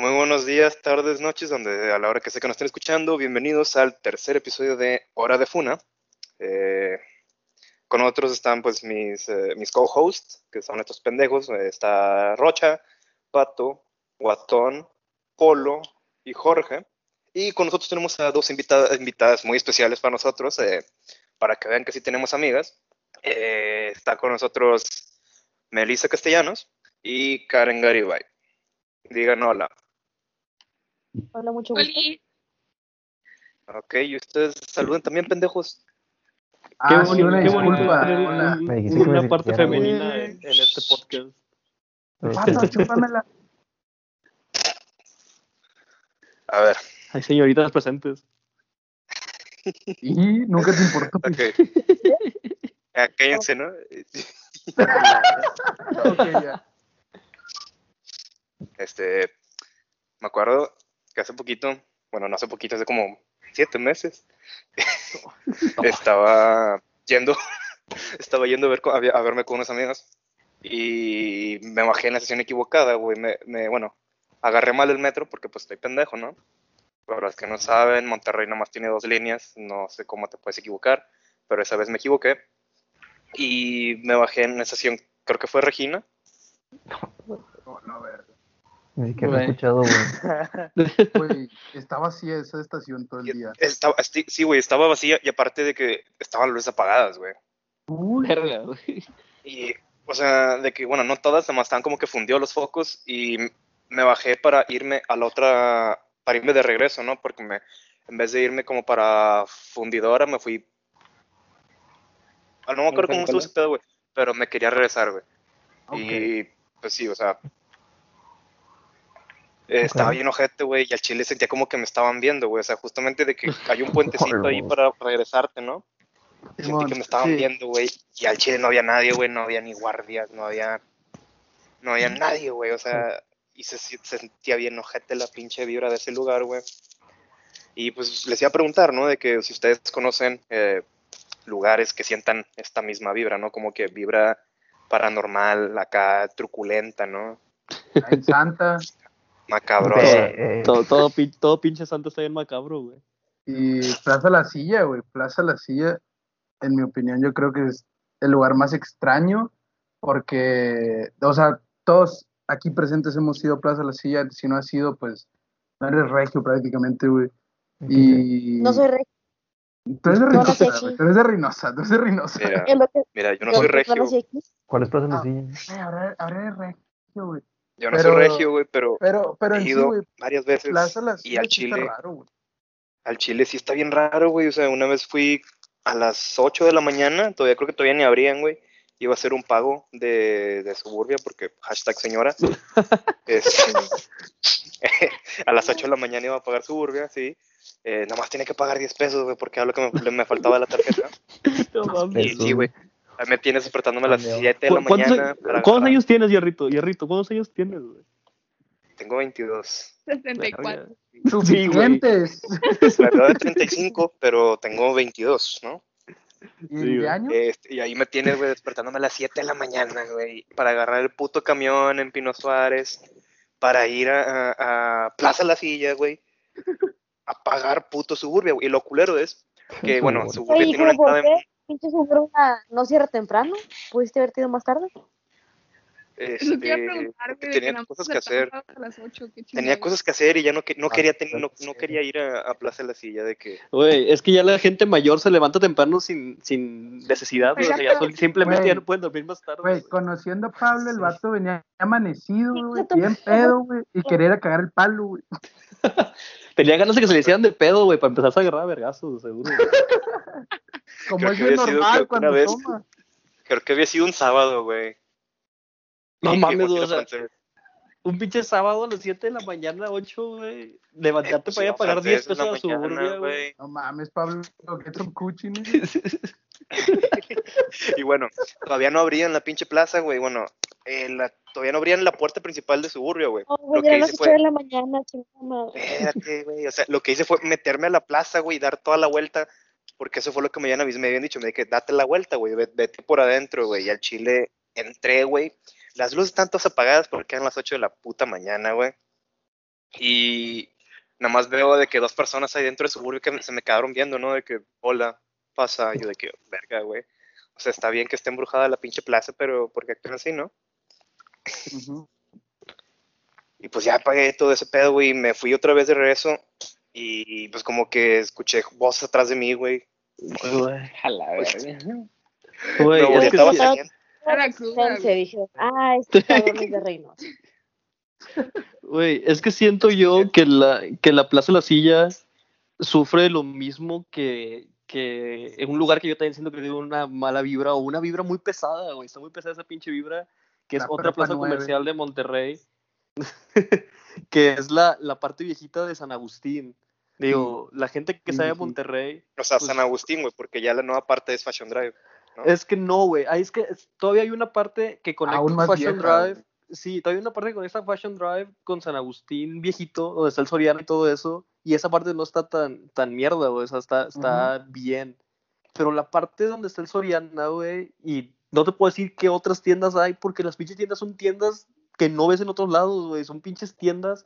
Muy buenos días, tardes, noches, donde a la hora que sé que nos estén escuchando, bienvenidos al tercer episodio de Hora de Funa. Eh, con otros están pues mis, eh, mis co-hosts, que son estos pendejos. Eh, está Rocha, Pato, Guatón, Polo y Jorge. Y con nosotros tenemos a dos invitadas, invitadas muy especiales para nosotros, para que vean que sí tenemos amigas. está con nosotros Melissa Castellanos y Karen Garibay. Digan hola. Hola, mucho gusto. Ok, y ustedes saluden también, pendejos. Ah, qué bonito, qué bonito una parte femenina en, este podcast. Pasa, chúpamela. A ver. Hay señoritas presentes. Y nunca te importó. Ok. Ya, cállense, ¿no? ok, ya. Este, me acuerdo que hace poquito, bueno, no hace poquito, hace como siete meses, estaba yendo, estaba yendo a, ver, a, verme con unos amigos y me bajé en la sesión equivocada, güey, me, bueno, agarré mal el metro porque pues estoy pendejo, ¿no? Para los que no saben, Monterrey nomás tiene dos líneas, no sé cómo te puedes equivocar, pero esa vez me equivoqué y me bajé en la estación, creo que fue Regina. No, no, ver. Ni siquiera he escuchado, güey. estaba vacía esa estación todo el día. Estaba, sí, güey, estaba vacía y aparte de que estaban las luces apagadas, güey. Uy, güey. Y, o sea, de que, bueno, no todas, además estaban como que fundió los focos y me bajé para irme a la otra, para irme de regreso, ¿no? Porque me, en vez de irme como para fundidora, me fui. No me acuerdo cómo estuvo ese pedo, güey, pero me quería regresar, güey. Y, pues sí, o sea, estaba bien ojete, güey, y al chile sentía como que me estaban viendo, güey. O sea, justamente de que hay un puentecito ahí para regresarte, ¿no? Sentí que me estaban viendo, güey. Y al chile no había nadie, güey. No había ni guardias, no había. No había nadie, güey. O sea, y se, sentía bien ojete la pinche vibra de ese lugar, güey. Y pues les iba a preguntar, ¿no? De que si ustedes conocen eh, lugares que sientan esta misma vibra, ¿no? Como que vibra paranormal, acá truculenta, ¿no? En Santa. Macabro. Eh, todo, todo, todo, pinche santo está bien macabro, güey. Y Plaza La Silla, güey. Plaza La Silla, en mi opinión, yo creo que es el lugar más extraño porque, o sea, todos aquí presentes hemos sido Plaza La Silla. Si no has sido, pues, no eres regio prácticamente, güey. Y... No soy regio. Tú eres de Reynosa, tú eres de Reynosa, tú eres de Reynosa. Mira, yo no soy regio. ¿Cuál es Plaza La Silla? ahora, ahora eres regio, güey. Yo no soy regio, güey, pero, pero, pero he ido varias veces. y al Chile. Raro, al Chile sí está bien raro, güey. O sea, una vez fui a las 8 de la mañana, todavía creo que todavía ni abrían, güey. Iba a hacer un pago de, de suburbia, porque hashtag señora. Este, a las 8 de la mañana iba a pagar suburbia, sí. Eh, nada más tiene que pagar 10 pesos, güey, porque era lo que me, me faltaba de la tarjeta. No, sí, güey. Me tienes despertándome a las 7 de la mañana. ¿Cuántos años tienes, Yarrito? Yarrito, ¿cuántos años tienes, güey? Tengo 22. 64. Suficientes. La edad de 35, pero tengo 22, ¿no? ¿Y, años? Este, y ahí me tienes, güey, despertándome a las 7 de la mañana, güey, para agarrar el puto camión en Pino Suárez, para ir a, a Plaza La Silla, güey, a pagar puto suburbia, güey. Y lo culero es que, bueno, suburbia tiene una entrada pinche no cierra temprano? ¿Pudiste haber ido más tarde? Este, tenía cosas que hacer. tenía cosas que hacer y ya no, no, quería, no, no, quería ir a, Plaza de la Silla de que... Güey, es que ya la gente mayor se levanta temprano sin, sin necesidad, o sea, ya simplemente ya no pueden dormir más tarde. Güey, conociendo a Pablo, el vato venía amanecido, güey, bien pedo, güey, y quería ir a cagar el palo, güey. Tenía ganas de que se le hicieran de pedo, güey, para empezar a agarrar a vergazos, seguro. Como es normal cuando toma. Creo que había sido un sábado, güey. No mames, o sea, un pinche sábado a las 7 de la mañana, 8, güey. Levantarte para ir a pagar 10 pesos a su güey. No mames, Pablo, que un cuchi, Y bueno, todavía no abrían la pinche plaza, güey. Bueno, eh, la, todavía no abrían la puerta principal de suburbio, güey. Oh, lo que hice fue... de la mañana, Espérate, güey. O sea, lo que hice fue meterme a la plaza, güey, y dar toda la vuelta porque eso fue lo que me habían, me habían dicho, me dije, date la vuelta, güey, vete por adentro, güey, y al chile entré, güey, las luces están todas apagadas porque eran las 8 de la puta mañana, güey, Y nada más veo de que dos personas ahí dentro del suburbio que se me quedaron viendo, ¿no? De que, hola, pasa. Y yo de que, verga, güey. O sea, está bien que esté embrujada la pinche plaza, pero ¿por qué actúan así, no? Y pues ya pagué todo ese pedo, güey, y me fui otra vez de regreso. Y pues como que escuché voces atrás de mí, güey. Güey, A la verga. güey, No, es que estaba saliendo. Se dije, ah, estos cabrones de reinos. Güey, es que siento yo que la, que la Plaza de la Silla sufre lo mismo que, que en un lugar que yo también siento que tiene una mala vibra o una vibra muy pesada, güey. Está muy pesada esa pinche vibra, que es otra plaza comercial de Monterrey, que es la, la parte viejita de San Agustín. Digo, la gente que sabe de sí. Monterrey, O sea, Pues- San Agustín, güey, porque ya la nueva parte es Fashion Drive. ¿no? es que no, güey. Ahí es que es- todavía hay una parte que conecta Aún más Fashion vieja, Drive. Sí, todavía hay una parte que conecta Fashion Drive con San Agustín viejito, donde está el Soriano y todo eso. Y esa parte no está tan, tan mierda, güey. O sea, está, está bien. Pero la parte donde está el Soriana, güey, y no te puedo decir qué otras tiendas hay, porque las pinches tiendas son tiendas que no ves en otros lados, güey. Son pinches tiendas.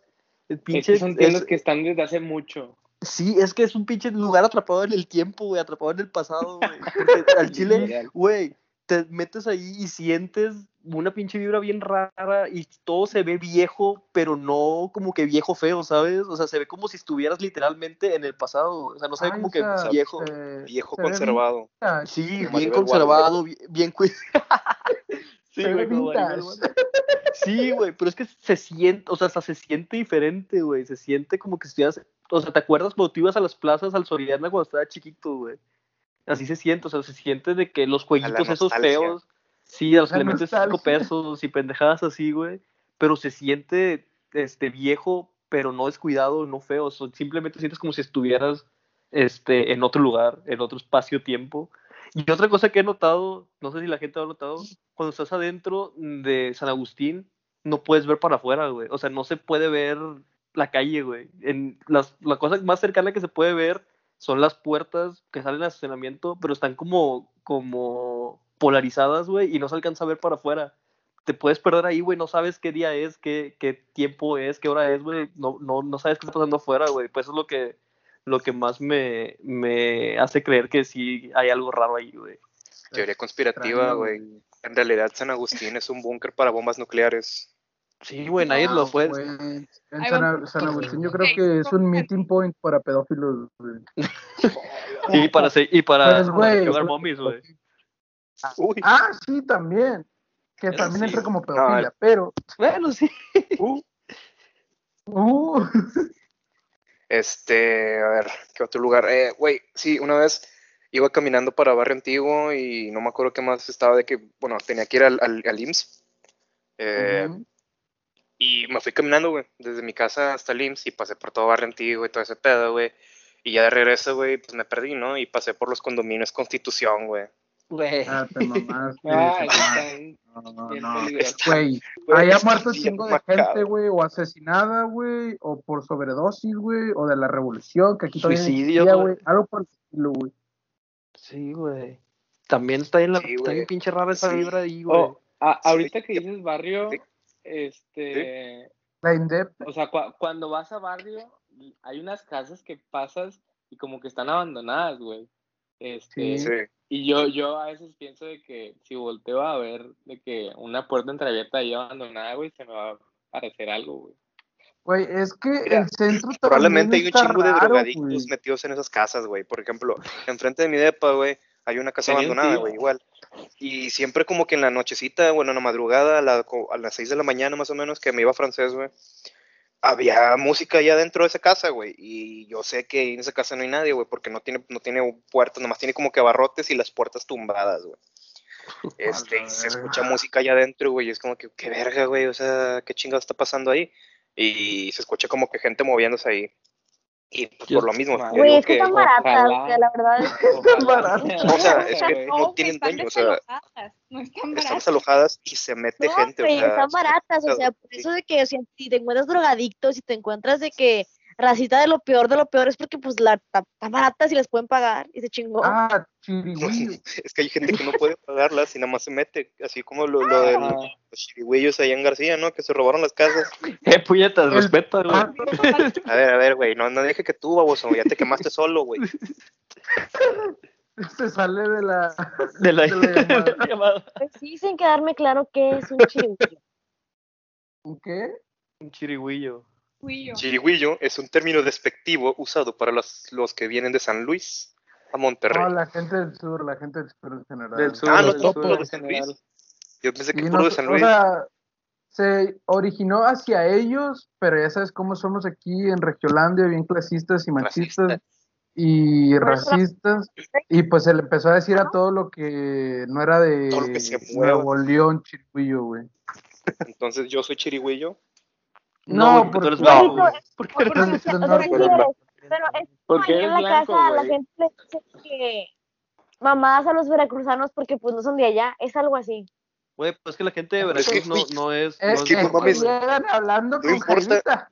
el Es Pinche, que son tiendas es- que están desde hace mucho. Sí, es que es un pinche lugar atrapado en el tiempo, güey, atrapado en el pasado, güey. Porque al chile, güey, te metes ahí y sientes una pinche vibra bien rara y todo se ve viejo, pero no como que viejo feo, ¿sabes? O sea, se ve como si estuvieras literalmente en el pasado, o sea, no se ve Ay, como que sea, viejo. Viejo conservado. Sí, bien conservado, bien, bien cuidado. sí, güey. Sí, güey, pero es que se siente, o sea, hasta se siente diferente, güey. Se siente como que estuvieras, o sea, ¿te acuerdas cuando tú ibas a las plazas al Soriana cuando estaba chiquito, güey? Así se siente, o sea, se siente de que los jueguitos esos feos, sí, a los metes cinco nostalgia. pesos y pendejadas así, güey, pero se siente, este, viejo, pero no descuidado, no feo, o sea, simplemente sientes como si estuvieras, este, en otro lugar, en otro espacio-tiempo. Y otra cosa que he notado, no sé si la gente lo ha notado, cuando estás adentro de San Agustín, no puedes ver para afuera, güey. O sea, no se puede ver la calle, güey. En las, la cosa más cercana que se puede ver son las puertas que salen al estacionamiento, pero están como, como polarizadas, güey, y no se alcanza a ver para afuera. Te puedes perder ahí, güey, no sabes qué día es, qué, qué tiempo es, qué hora es, güey. No, no, no sabes qué está pasando afuera, güey. Pues eso es lo que, lo que más me, me hace creer que sí hay algo raro ahí, güey. Teoría conspirativa, güey. En realidad, San Agustín es un búnker para bombas nucleares. Sí, güey, nadie No, lo. Güey, en San, Agustín yo creo que es un meeting point para pedófilos. güey. Y para, y para, Pues, güey, momis, güey. Uy, Ah, sí, también. Que también sí. entra como pedofilia, pero... Bueno, sí. Uh, Este, a ver, ¿qué otro lugar? Eh, güey, sí, una vez iba caminando para Barrio Antiguo y no me acuerdo qué más estaba de que, bueno, tenía que ir al, al, al IMSS. Eh. Y me fui caminando, güey, desde mi casa hasta el IMSS y pasé por todo Barrio Antiguo y todo ese pedo, güey. Y ya de regreso, güey, pues me perdí, ¿no? Y pasé por los condominios Constitución, güey. Güey. Ah, te mamaste. Ah, están No, no, no. Güey, Güey, ahí ha está muerto chingo de macabro. gente, güey, o asesinada, güey, o por sobredosis, güey, o de la revolución, que aquí Suicidio, güey. güey. Algo por el estilo, güey. Sí, güey. También está en la, Sí, está güey. bien pinche rara esa Sí. vibra ahí, güey. Oh, Sí, ahorita que dices barrio, sí. este, La INDEP, o sea, cua- cuando vas a barrio, hay unas casas que pasas y como que están abandonadas, güey. Este, Sí. Sí. y yo, yo a veces pienso de que si volteo a ver de que una puerta entreabierta ahí abandonada, güey, se me va a parecer algo, güey. güey, es que Mira, el centro Probablemente hay un chingo de drogadictos güey. metidos en esas casas, güey. Por ejemplo, enfrente de mi depa, güey, hay una casa abandonada, güey, igual. Y siempre como que en la nochecita, bueno, en la madrugada, a, la- a las 6 de la mañana más o menos, que me iba a francés, güey, había música allá dentro de esa casa, güey. Y yo sé que en esa casa no hay nadie, güey, porque no tiene, no tiene puertas, nomás tiene como que barrotes y las puertas tumbadas, güey. Este, y se escucha música allá adentro, güey, y es como que, qué verga, güey, o sea, qué chingado está pasando ahí. Y se escucha como que gente moviéndose ahí. Y pues Yo- por lo mismo, Güey, es que que- están baratas, que la verdad es Ojalá. O sea, es que no No, tienen están dueño, o sea, no están están baratas. desalojadas y se mete No, gente, o güey, sea, están baratas, o sea, por eso de que, o sea, si te encuentras drogadictos, si te encuentras de que racita de lo peor de lo peor es porque pues la está está barata si las pueden pagar y se chingó. Ah, chirigüillo. Es que hay gente que no puede pagarlas y nada más se mete, así como lo, lo de los chirigüillos allá en García, ¿no? Que se robaron las casas. Eh, puñetas, El respeta, güey. pato A ver, a ver, güey, no, no deje que tú, baboso, ya te quemaste solo, güey. se sale de la. De la, de la llamada. Pues sí, sin quedarme claro que es un chirigüillo. ¿Un ¿Qué? Un chirigüillo. Chirigüillo es un término despectivo usado para los, los que vienen de San Luis a Monterrey. No, la gente del sur, la gente del sur en general. Del sur, Ah, no, del todo de San. Luis. Yo pensé que puro de San o Luis. sea, se originó hacia ellos, pero ya sabes cómo somos aquí en Regiolandia, bien clasistas y machistas y racistas. Y pues se le empezó a decir a todo lo que no era de. Nuevo León, Chiriguillo, güey. Entonces yo soy chirigüillo. No, güey, porque tú eres porque- blanco, No, güey. Porque, Porque eres eres blanco. pero es Porque como allá eres en la blanco, casa la gente le dice que mamadas a los veracruzanos porque pues no son de allá, es algo así. Güey, pues es que la gente de Es Veracruz que, no, no es. Es no que no mames. hablando No con importa.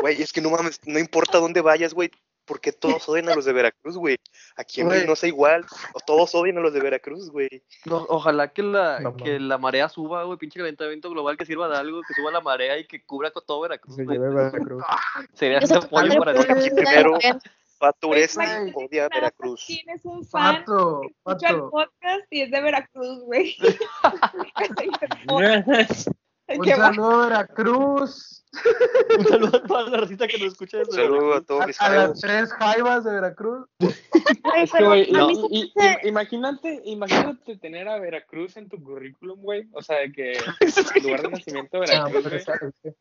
Güey, es que no mames, no importa dónde vayas, güey, porque todos odian a los de Veracruz, güey. Aquí en Güey. Reynosa igual, o todos odian a los de Veracruz, güey. No, ojalá que la, No, que la marea suba, güey, pinche calentamiento global que sirva de algo, que suba la marea y que cubra con todo Veracruz, Se güey. lleve Veracruz. Sería un apoyo para ti. Aquí primero. Pato imagínate odia a Veracruz. Tienes un fan Pato, que escucha el podcast y es de Veracruz, güey. Un saludo a Veracruz. Un saludo a toda la racita que nos escucha desde Un saludo a todos mis A las tres jaivas de Veracruz. Es que, güey, a no, y- y- imagínate, imagínate tener a Veracruz en tu currículum, güey. O sea, de que lugar de nacimiento de Veracruz.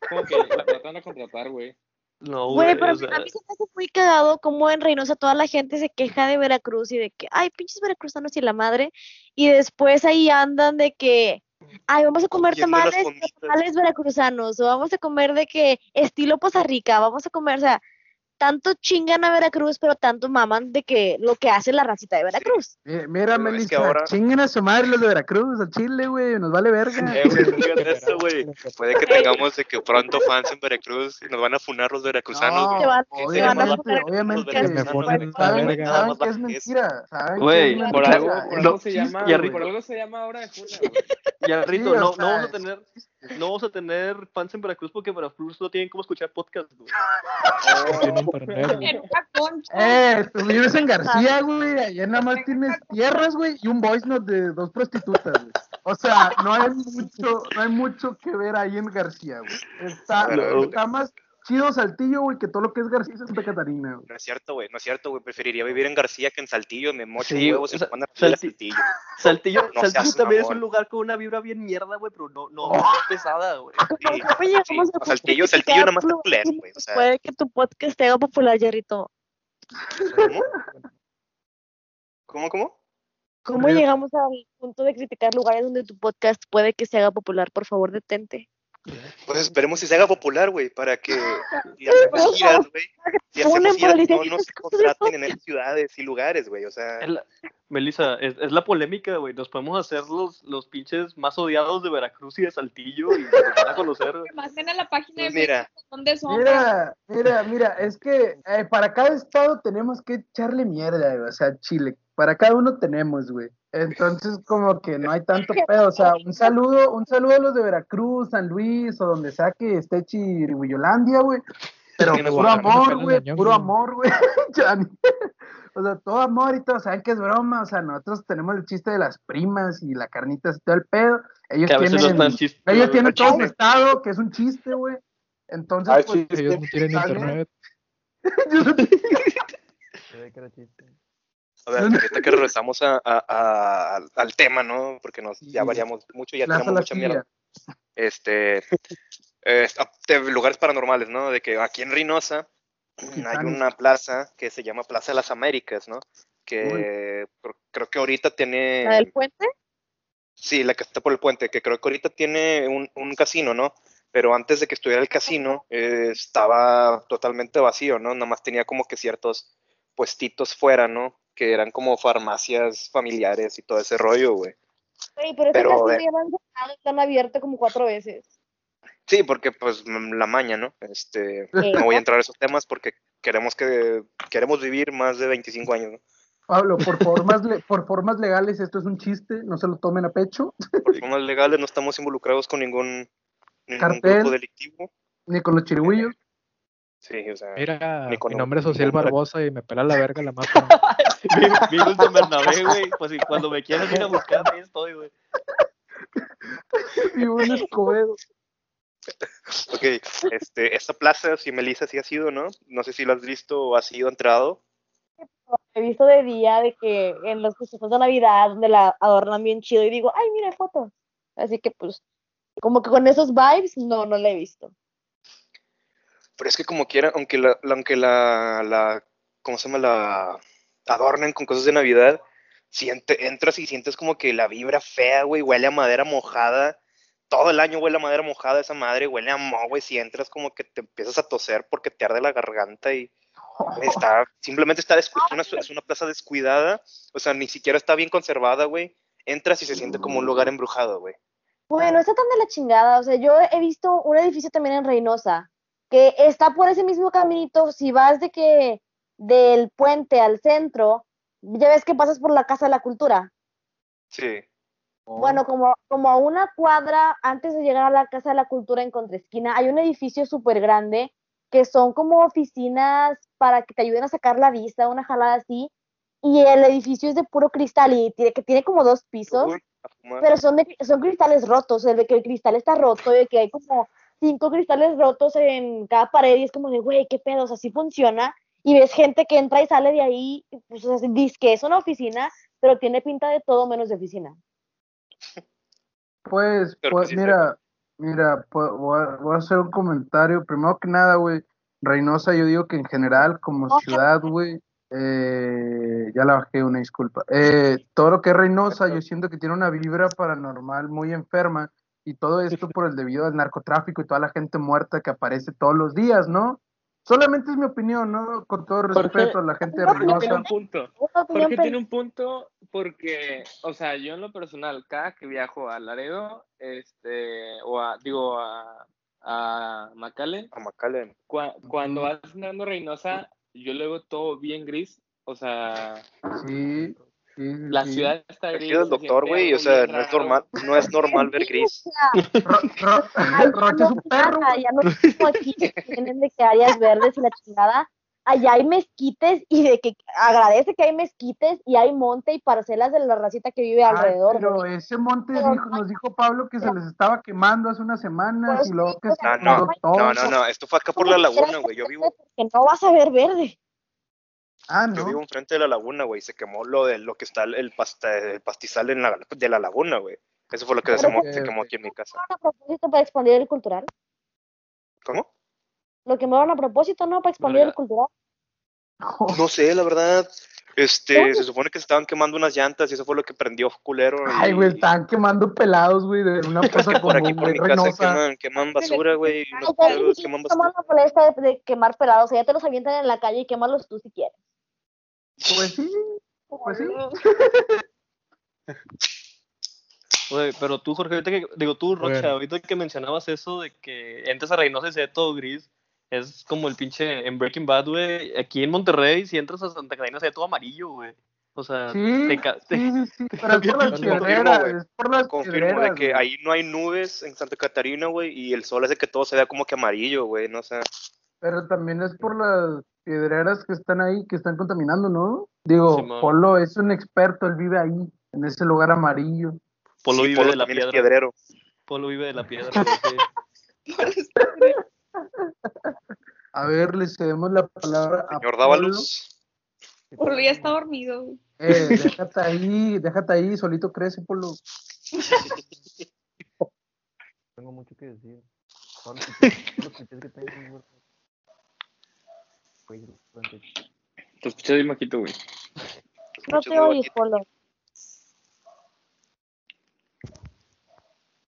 Como que la tratan a contratar, güey. No, Güey, güey, pero o sea, a mí se me hace muy cagado como en Reynosa toda la gente se queja de Veracruz y de que, ay, pinches veracruzanos y la madre, y después ahí andan de que, ay, vamos a comer tamales, tamales veracruzanos, o vamos a comer de que estilo Poza Rica, vamos a comer, o sea, tanto chingan a Veracruz, pero tanto maman de que lo que hace la racita de Veracruz. Eh, Mira, Pero es Melissa, que ahora- chinguen a su madre los de Veracruz, al Chile, güey, nos vale verga. Eh, güey, eso. Puede que tengamos de que pronto fans en Veracruz y nos van a funar los veracruzanos. No, van- obviamente, obviamente. Saben, que es mentira. Güey, Por algo, por algo se llama, ya güey. por algo se llama ahora de Funa, güey. ya, Rito, Sí, o no, no vamos a tener, no vamos a tener fans en Veracruz porque en Veracruz no tienen cómo escuchar podcast, güey. Internet. Eh, tú vives en García, güey, allá nada más tienes tierras, güey, y un voice note de dos prostitutas, güey. O sea, no hay mucho, no hay mucho que ver ahí en García, güey. Está, está más chido Saltillo, güey, que todo lo que es García y Santa Catarina, güey. No es cierto, güey, no es cierto, güey. Preferiría vivir en García que en Saltillo. Me mocho Sí, huevos y me a Salti- Saltillo. Saltillo, No Saltillo también es un lugar con una vibra bien mierda, güey, pero no, no, Oh. no pesada, güey. Sí, ¿Cómo sí. O Saltillo, Saltillo nada más culero, güey. O sea, Puede que tu podcast te haga popular, Jerrito. ¿cómo? ¿Cómo, cómo? ¿Cómo Pero- llegamos al punto de criticar lugares donde tu podcast puede que se haga popular? Por favor, detente. Pues esperemos si se haga popular, güey, para que si hacemos giras, güey. Si hacemos giras, no nos de contraten en esas ciudades y lugares, güey. O sea, Es la- Melissa, es, es la polémica, güey. Nos podemos hacer los, los pinches más odiados de Veracruz y de Saltillo y nos van a conocer. Que manden a la página de Pues mira. Facebook dónde son. Mira, mira, mira, es que eh, para cada estado tenemos que echarle mierda, güey, o sea, Chile, para cada uno tenemos, güey. Entonces, como que no hay tanto pedo, o sea, un saludo, un saludo a los de Veracruz, San Luis, o donde sea que esté Chirihuyolandia, güey. Pero puro amor, güey, puro güey. amor, güey. O sea, todo amor y todo, saben que es broma, o sea, nosotros tenemos el chiste de las primas y la carnita y todo el pedo. Ellos Que a veces no tienen, chiste. ellos tienen no todo su estado, que es un chiste, güey. Entonces, pues, chiste. Ellos no tienen internet. Se ve a ver, ahorita que regresamos a, a- a- al- tema, ¿no? Porque nos, ya variamos mucho, ya Plaza tenemos mucha Silla. mierda. Este, eh, de lugares paranormales, ¿no? De que aquí en Reynosa hay Titanic. una plaza que se llama Plaza de las Américas, ¿no? Que cr- creo que ahorita tiene... ¿La del puente? Sí, la que está por el puente, que creo que ahorita tiene un, un casino, ¿no? Pero antes de que estuviera el casino, eh, estaba totalmente vacío, ¿no? Nada más tenía como que ciertos puestitos fuera, ¿no? Que eran como farmacias familiares y todo ese rollo, güey. Güey, pero ese Pero, casino eh. llevan cerrado y lo han abierto como cuatro veces. Sí, porque pues mm, la maña, ¿no? Este, Sí. no voy a entrar a esos temas porque queremos que queremos vivir más de 25 años, ¿no? Pablo, por formas, le- por formas legales esto es un chiste, no se lo tomen a pecho, Por formas legales no estamos involucrados con ningún, ningún Cartel. grupo delictivo. ni con los chirigüillos. Sí, o sea, Mira, mi un- nombre es ningún- Barbosa y me pela la verga la. Vivo en San Bernabé, güey. Pues si cuando me quieran ir a buscar, ahí estoy, güey. Y un Escobedo. ok, este, esta plaza, si Melissa sí ha sido, ¿no? No sé si la has visto o has ido entrado. He visto de día de que en los festejos de Navidad donde la adornan bien chido y digo, ay, mira fotos. Así que pues, como que con esos vibes, no, no la he visto. Pero es que como quiera, aunque la, aunque la, ¿cómo se llama? La adornen con cosas de Navidad, siente, entras y sientes como que la vibra fea, güey, huele a madera mojada. Todo el año huele a madera mojada esa madre, huele a moho, güey. Si entras como que te empiezas a toser porque te arde la garganta y está, simplemente está descu- es una, es una plaza descuidada, o sea, ni siquiera está bien conservada, güey. Entras y se siente como un lugar embrujado, güey. Bueno, está tan de la chingada. O sea, yo he visto un edificio también en Reynosa que está por ese mismo caminito. Si vas de que del puente al centro, ya ves que pasas por la Casa de la Cultura. Sí. Bueno, como, como a una cuadra antes de llegar a la Casa de la Cultura en contraesquina, hay un edificio súper grande que son como oficinas para que te ayuden a sacar la vista, una jalada así. Y el edificio es de puro cristal y tiene, que tiene como dos pisos. Uy. Pero son, de, son cristales rotos, el de que el cristal está roto, de que hay como cinco cristales rotos en cada pared y es como de, güey, qué pedos, así funciona. Y ves gente que entra y sale de ahí, y, pues o sea, dice que es una oficina, pero tiene pinta de todo menos de oficina. Pues, pues mira, mira, pues, voy, a, voy a hacer un comentario. Primero que nada, güey, Reynosa, yo digo que en general, como ciudad, güey, eh, ya la bajé, una disculpa. Eh, todo lo que es Reynosa, yo siento que tiene una vibra paranormal muy enferma y todo esto por el debido al narcotráfico y toda la gente muerta que aparece todos los días, ¿no? Solamente es mi opinión, ¿no? Con todo respeto a la gente de Jorge tiene Reynosa. un punto. Per- tiene un punto porque, o sea, yo en lo personal, cada que viajo a Laredo, este, o a, digo, a, a McAllen, A McAllen. cua- cuando vas andando Reynosa, yo lo veo todo bien gris, o sea, sí, la ciudad está Es gris. que el doctor, güey, o sea, no es normal, no es normal ver gris. Rocha es un perro, ya no es como aquí que tienen de que áreas verdes y la chingada. Allá hay mezquites y de que agradece que hay mezquites y hay monte y parcelas de la racita que vive alrededor. pero ese monte nos dijo Pablo que se les estaba quemando hace unas semanas Pues y luego que se No. No, no, no, esto fue acá por la laguna, güey. Yo vivo, Que no vas a ver verde. Ah, yo no. vivo enfrente de la laguna, güey. Se quemó lo de lo que está el, pasta- el pastizal en la, de la laguna, güey. Eso fue lo que se, mo- se quemó aquí en mi casa. a propósito para expandir el cultural. ¿Cómo? Lo quemaron a propósito, ¿no? Para expandir el cultural. No sé, la verdad. Este, se supone que se estaban quemando unas llantas y eso fue lo que prendió culero. Ay, güey, estaban quemando pelados, güey, de una cosa Por aquí por mi casa queman, queman basura, güey. dije, queman basura. la molestia de, de quemar pelados. O sea, ya te los avientan en la calle y quémalos tú si quieres. Pues sí, pues sí. Pero tú, Jorge, ahorita que, digo tú, Rocha, Bueno. ahorita que mencionabas eso de que entras a Reynosa y se ve todo gris, es como el pinche en Breaking Bad, güey. Aquí en Monterrey, si entras a Santa Catarina, se ve todo amarillo, güey. O sea, Sí, te, ca- te- sí, sí, sí, pero es por las es por las Confirmo de que ahí no hay nubes en Santa Catarina, güey, y el sol hace que todo se vea como que amarillo, güey, no sé. Pero también es por las piedreras que están ahí, que están contaminando, ¿no? Digo. Polo es un experto, él vive ahí, en ese lugar amarillo. Polo Sí, vive Polo de la piedra. piedrero. Polo vive de la piedra. A ver, le cedemos la palabra a Señor Polo. Dávalos. Polo ya está dormido. Eh, déjate ahí, déjate ahí, solito crece, Polo. Tengo mucho que decir. Que tengo, Te escuchas bien bajito, güey. No te bajito. Polo.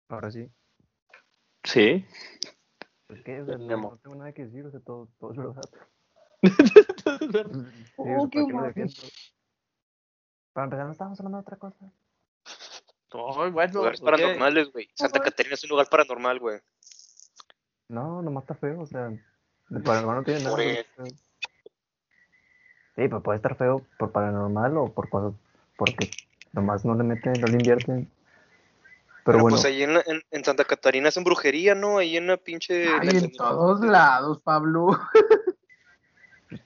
Ahora sí. Sí. Es que o sea, no, no tengo nada que decir, o sea, todo, todo es verdad. Sí, Oh, qué ¿para qué mal. empezar, no estábamos hablando de otra cosa. Ay, bueno, Lugares ok. paranormales, güey. Santa Catarina es un lugar paranormal, güey. No, nomás está feo, o sea, paranormal no tiene nada. Por sea. Sí, pues puede estar feo por paranormal o por cosas, porque nomás no le meten, no le invierten. Pero Pero bueno, pues ahí en, en, en Santa Catarina es en brujería, ¿no? Ahí en la pinche... Ay, en todos lados, Pablo.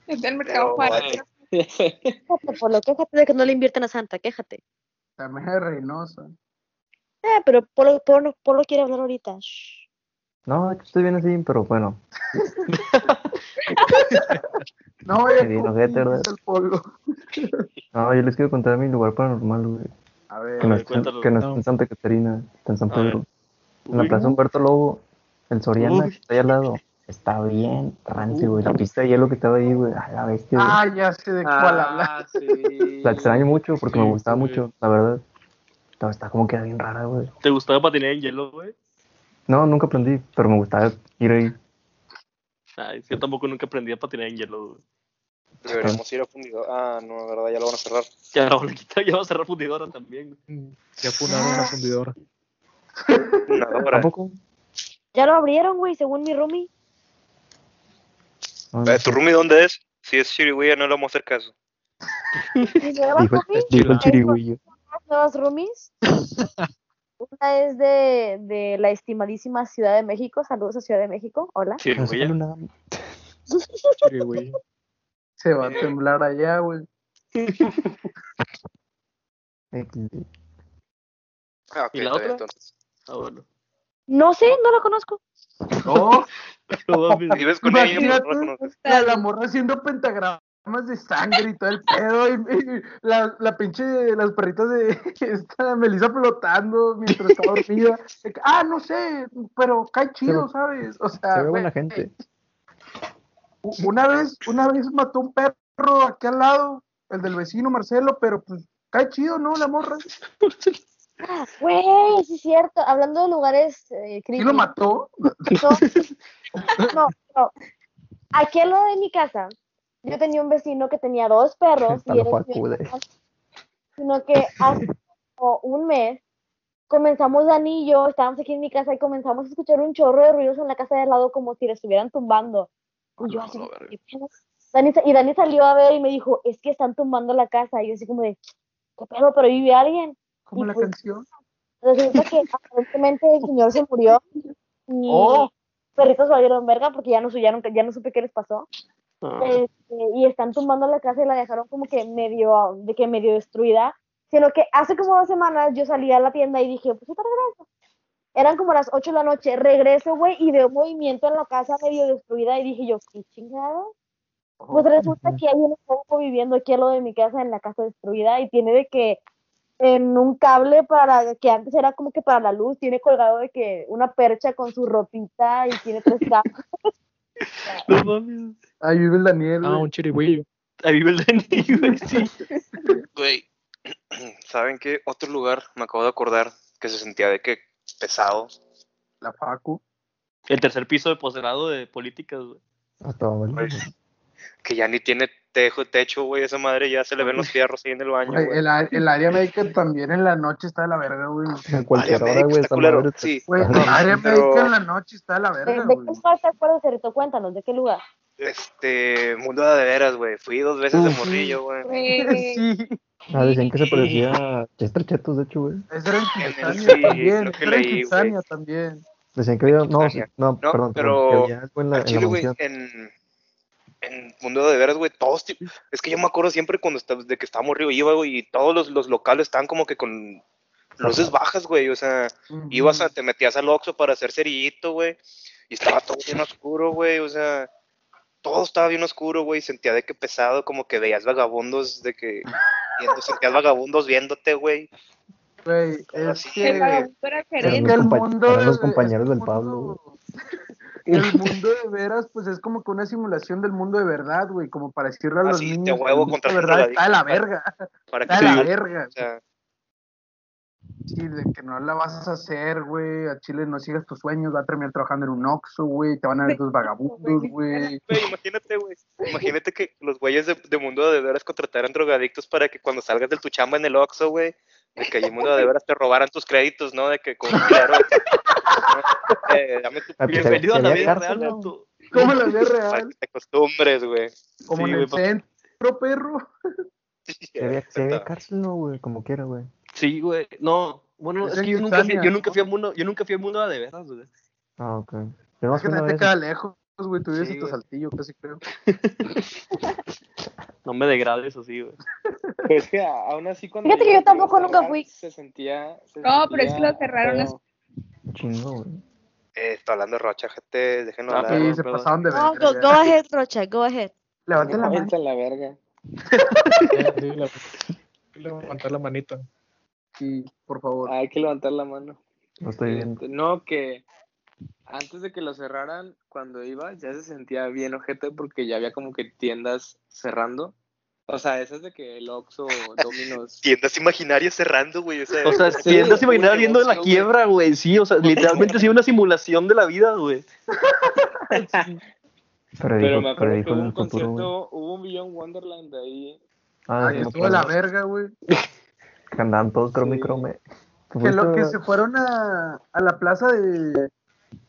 Es del mercado Pero, para. Quéjate, Polo, quéjate de que no le invierten a Santa, quéjate. También es Reynosa. Eh, pero Polo, Polo, Polo quiere hablar ahorita. Shh. No, estoy bien así, pero bueno, No, Sí, ya no, no, yo les quiero contar mi lugar paranormal, güey, A ver, que no, cuéntalo. que no está No. en Santa Catarina, está en San. Pedro. En la plaza Humberto Lobo, el Soriana, Uy. que está ahí al lado, está bien rancio, güey. La pista de hielo que estaba ahí, güey, a la bestia, güey. ah, ya sé de cuál. Ah, sí. La extraño mucho porque me Sí, gustaba güey. mucho, la verdad. Está como que bien rara, güey. ¿Te gustaba patinar en hielo, güey? No, nunca aprendí, pero me gustaba ir ahí. Ay, yo tampoco nunca aprendí a patinar en hielo. Deberíamos ir a fundido. Ah, no, la verdad, ya lo van a cerrar. Ya la van a quitar, ya va a cerrar fundidora también. Ya funaron la fundidora. ¿Tampoco? Ya lo abrieron, güey, según mi roomie. No Eh, ¿Tu roomie dónde es? Si es Chirigüeya, no le vamos a hacer caso. Mi nueva Dijo, roomie, dijo el tengo chirigüillo. dos nuevas roomies. Una es de, de la estimadísima Ciudad de México. Saludos a Ciudad de México. Hola. Sí, güey. Se va a temblar allá, güey. Ah, ok, ¿Y la otra? entonces. Ah, bueno. No sé, no la conozco. No, No. Vives con ella, no la, la morra haciendo pentagramas de sangre y todo el pedo. Y, y la, la pinche, las perritas de esta Melissa flotando mientras está dormida. Ah, no sé, pero cae chido, ve- ¿sabes? O Se sea, ve güey, buena gente. una vez, una vez mató un perro aquí al lado, el del vecino Marcelo, pero pues cae chido, ¿no? La morra. Güey, sí es cierto. Hablando de lugares eh, ¿Sí creepy. lo mató? No, no. Aquí al lado de mi casa, yo tenía un vecino que tenía dos perros A y era sino que hace como un mes comenzamos Dani y yo, estábamos aquí en mi casa y comenzamos a escuchar un chorro de ruidos en la casa de al lado como si le estuvieran tumbando. Y yo así. Dani, y Dani salió a ver y me dijo, es que están tumbando la casa. Y yo así como de, ¿qué pedo? ¿Pero vive alguien? Como la pues, canción. Resulta que aparentemente el señor se murió y Oh. los perritos valieron verga porque ya no, su- ya, nunca- ya no supe qué les pasó. Ah, Este, y están tumbando la casa y la dejaron como que medio, de que medio destruida. Sino que hace como dos semanas yo salí a la tienda y dije, pues ahorita regreso. Eran como las 8 de la noche, regreso, güey, y veo movimiento en la casa medio destruida y dije yo, qué chingado. Pues resulta que hay un poco viviendo aquí al lado de mi casa en la casa destruida y tiene de que en un cable para que antes era como que para la luz, tiene colgado de que una percha con su ropita y tiene tres cables. No mames. Ahí vive el Daniel. Ah, güey. un chirigüillo. Ahí vive el Dani, güey, sí. Güey, ¿saben qué? Otro lugar, me acabo de acordar, que se sentía de que pesado. La Facu. El tercer piso de posgrado de políticas, güey. A todo, güey. Güey, que ya ni tiene tejo, techo, güey, esa madre ya se le ven los fierros ahí en el baño, Güey, güey. el, el área médica también en la noche está de la verga, güey. A cualquier Área hora, médica güey, está culero, sí. Güey, el área Pero- médica en la noche está de la ¿De, verga, de güey. qué lugar te acuerdas, Cerrito? Cuéntanos, ¿de qué lugar? Este, mundo de veras, güey. Fui dos veces de morrillo, güey. Sí, Ah, decían que se parecía a Chester Chetos, de hecho, güey. ese era en sí, también. era leí, también. Decían que había. No, no, No, perdón, pero perdón, que había algo en la, Al en la chile, güey, en, en mundo de veras, güey, todos, es que yo me acuerdo siempre cuando está, de que estaba morrido iba, güey, y todos los, los locales estaban como que con luces bajas, güey, o sea, ibas a, te metías al Oxxo para hacer cerillito, güey, y estaba todo bien oscuro, güey, o sea, todo estaba bien oscuro, güey, sentía de que pesado, como que veías vagabundos, de que, viendo, sentías vagabundos viéndote, güey, Güey, es que, es que el mundo los compañeros es del Pablo, mundo- El mundo de veras, pues es como que una simulación del mundo de verdad, güey, como para decirle a Ah, los niños. huevo el contra verdad está de la verga, para que, está de la verga. o sea, Sí, de que no la vas a hacer, güey. A Chile no sigas tus sueños, va a terminar trabajando en un Oxxo, güey. Te van a ver tus vagabundos, güey. Imagínate, güey. Imagínate que los güeyes de, de mundo de veras contrataran drogadictos para que cuando salgas de tu chamba en el Oxxo, güey, de que Mundo de veras te robaran tus créditos, ¿no? De que con dinero. Eh, dame tu Ah, pues, Bienvenido a la vida real. Como la vida para real, que te acostumbres, güey. como Sí, en el pa- centro, perro. Si había cárcel, no, güey, como quiera, güey. Sí, güey. No, bueno, Es es en que yo nunca, fui, yo nunca fui a mundo, yo nunca fui a mundo de veras, güey. Ah, ok. Nomás Es que te vez. queda lejos, güey. Tú vives Sí, hasta güey. Saltillo, casi creo. No me degrades así, güey. Pero es que aún así cuando... Fíjate que yo tampoco nunca fui. Se sentía... se No, pero es que sentía lo cerraron feo. Chingo, güey. Eh, está hablando de Rocha, gente, déjenlo Ah, hablar. Sí, se perdón. pasaron de No, go, go ahead, Rocha, go ahead. Levante la mano. La verga. Sí, la- levantar la manita. Sí, por favor. Hay que levantar la mano. No estoy viendo. Este, no, que antes de que lo cerraran, cuando iba, ya se sentía bien ojete porque ya había como que tiendas cerrando. O sea, esas de que el Oxxo, Domino's... Tiendas imaginarias cerrando, güey. O sea, O sea, Sí, tiendas güey, imaginar viendo la negocio, güey. quiebra, güey. Sí, o sea, literalmente ha sido una simulación de la vida, güey. Pero, Pero dijo, me pero acuerdo que dijo hubo en un el futuro, güey. concierto, hubo un Beyond Wonderland ahí. Ah, Ay, sí me estuvo la verga, güey. Que andaban todos crome y Sí. crome. ¿Tú Que, lo, que se fueron a, a la plaza de,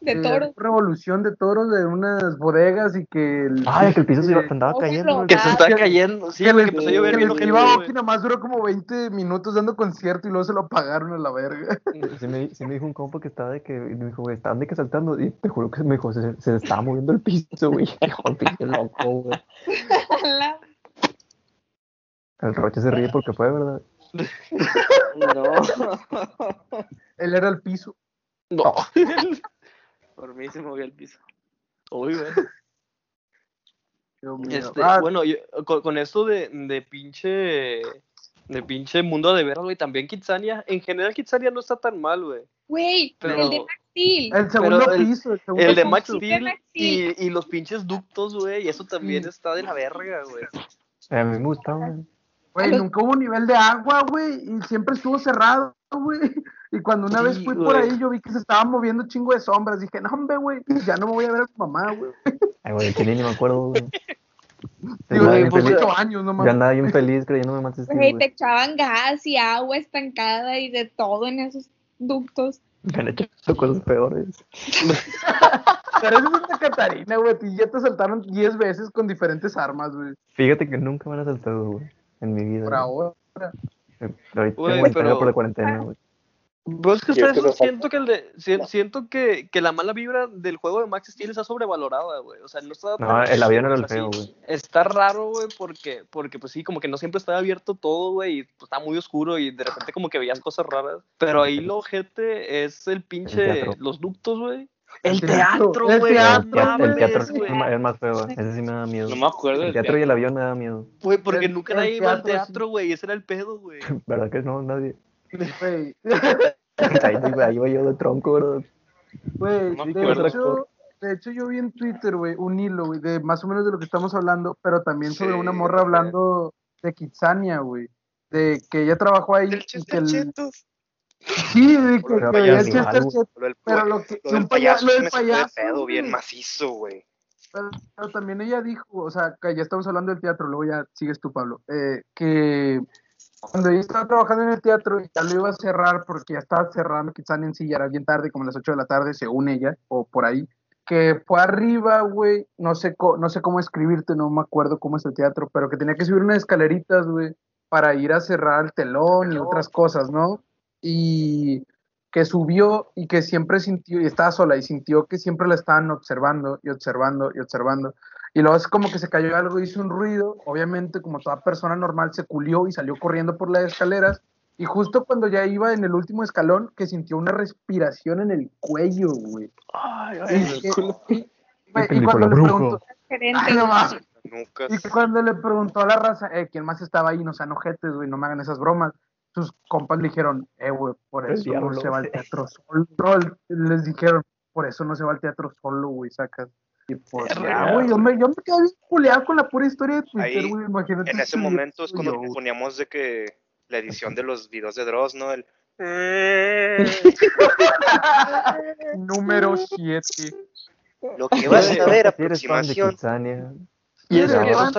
De de toro. Revolución de Toros de unas bodegas y que el, Ay, que el piso se iba- que- andaba cayendo. güey. Que se Ah, está que- cayendo. Sí, que que empezó a llover que bien el ojete, Chiva güey. Aoki nomás duró como 20 minutos dando concierto y luego se lo apagaron a la verga. Sí me, sí me dijo un compa que estaba de que, y me dijo, güey, estaban de que saltando, y te juro que me dijo, se, se estaba moviendo el piso, güey. El pinche loco, güey. El Roche se ríe porque fue, ¿verdad? No, Él era el piso. No. por mí se movió el piso. Uy, güey. Este, Ah, bueno, yo- con, con esto de, de pinche de pinche mundo de veras, güey, también Kitsania, en general Kitsania no está tan mal, güey. Güey, Pero- el de Max Steel. el segundo el- piso. El, segundo El de piso. Max Steel Max y, y los pinches ductos, güey, y eso también está de la verga, güey. A mí me gustaba, güey. Güey, nunca hubo nivel de agua, güey, y siempre estuvo cerrado, güey. Y cuando una Sí, vez fui por ahí, yo vi que se estaban moviendo chingo de sombras. Dije, no, hombre, güey, ya no me voy a ver a tu mamá, güey. Ay, güey, chile ni me acuerdo, güey. Digo, güey, pues, años, no Yo andaba bien feliz creyéndome más Güey, te echaban gas y agua estancada y de todo en esos ductos. Me han hecho cosas peores. Pero eso es Santa Catarina, güey. Y ya te saltaron 10 veces con diferentes armas, güey. Fíjate que nunca me han asaltado, güey. En mi vida. Por ahora. Eh, Ahorita tengo pero- por la cuarentena, güey. Pues es que que siento que el de, si- siento que, que la mala vibra del juego de Max Steel está sobrevalorada, güey. O sea, no está No, tan- el avión era el feo, güey. Está raro, güey, porque, porque pues sí, como que no siempre está abierto todo, güey, y pues, está muy oscuro y de repente como que veías cosas raras. Pero ahí lo ojete es el pinche, los ductos, güey. El teatro, güey. El, teatro- el teatro es más feo, ese sí me da miedo. No me acuerdo El teatro y el avión me da miedo. Güey, porque El- nunca el nadie iba al teatro, güey, ese era el pedo, güey. ¿Verdad que no? Nadie. Güey, Ahí, iba yo de tronco, ¿verdad? güey, de, hecho, de hecho yo vi en Twitter, güey, un hilo, güey, de más o menos de lo que estamos hablando, pero también sobre una morra hablando de Kitsania, güey. De que ella trabajó ahí Del y que el... Sí, Pero que güey. Pero lo que... lo del payaso lo del payaso, pedo bien macizo, güey. Pero, pero también ella dijo, o sea, que ya estamos hablando del teatro, luego ya sigues tú, Pablo, eh, que cuando ella estaba trabajando en el teatro y ya lo iba a cerrar porque ya estaba cerrando Kitsania en sí, ya era bien tarde, como las 8 de la tarde, según ella, o por ahí, que fue arriba, güey, no sé, no sé cómo escribirte, no me acuerdo cómo es el teatro, pero que tenía que subir unas escaleritas, güey, para ir a cerrar el telón y otras cosas, ¿no? Y que subió y que siempre sintió, y estaba sola, y sintió que siempre la estaban observando y observando y observando. Y luego es como que se cayó algo, hizo un ruido, obviamente como toda persona normal se culió y salió corriendo por las escaleras. Y justo cuando ya iba en el último escalón, que sintió una respiración en el cuello, güey. Ay, Y, ay, y- cuando le preguntó. Ay, no y cuando le preguntó a la raza, eh, ¿quién más estaba ahí? No sean ojetes, güey, no me hagan esas bromas. Sus compas le dijeron, eh, güey, por El eso no diablo, se va al teatro solo. Les dijeron, por eso no se va al teatro solo, güey, sacas. Y pues, ya, güey, yo me, yo me quedé culeado con la pura historia de Twitter, Ahí, güey, imagínate. En ese momento es cuando poníamos de que la edición de los videos de Dross, ¿no? El... Número 7. Lo que vas a ver aproximación. Y es que, o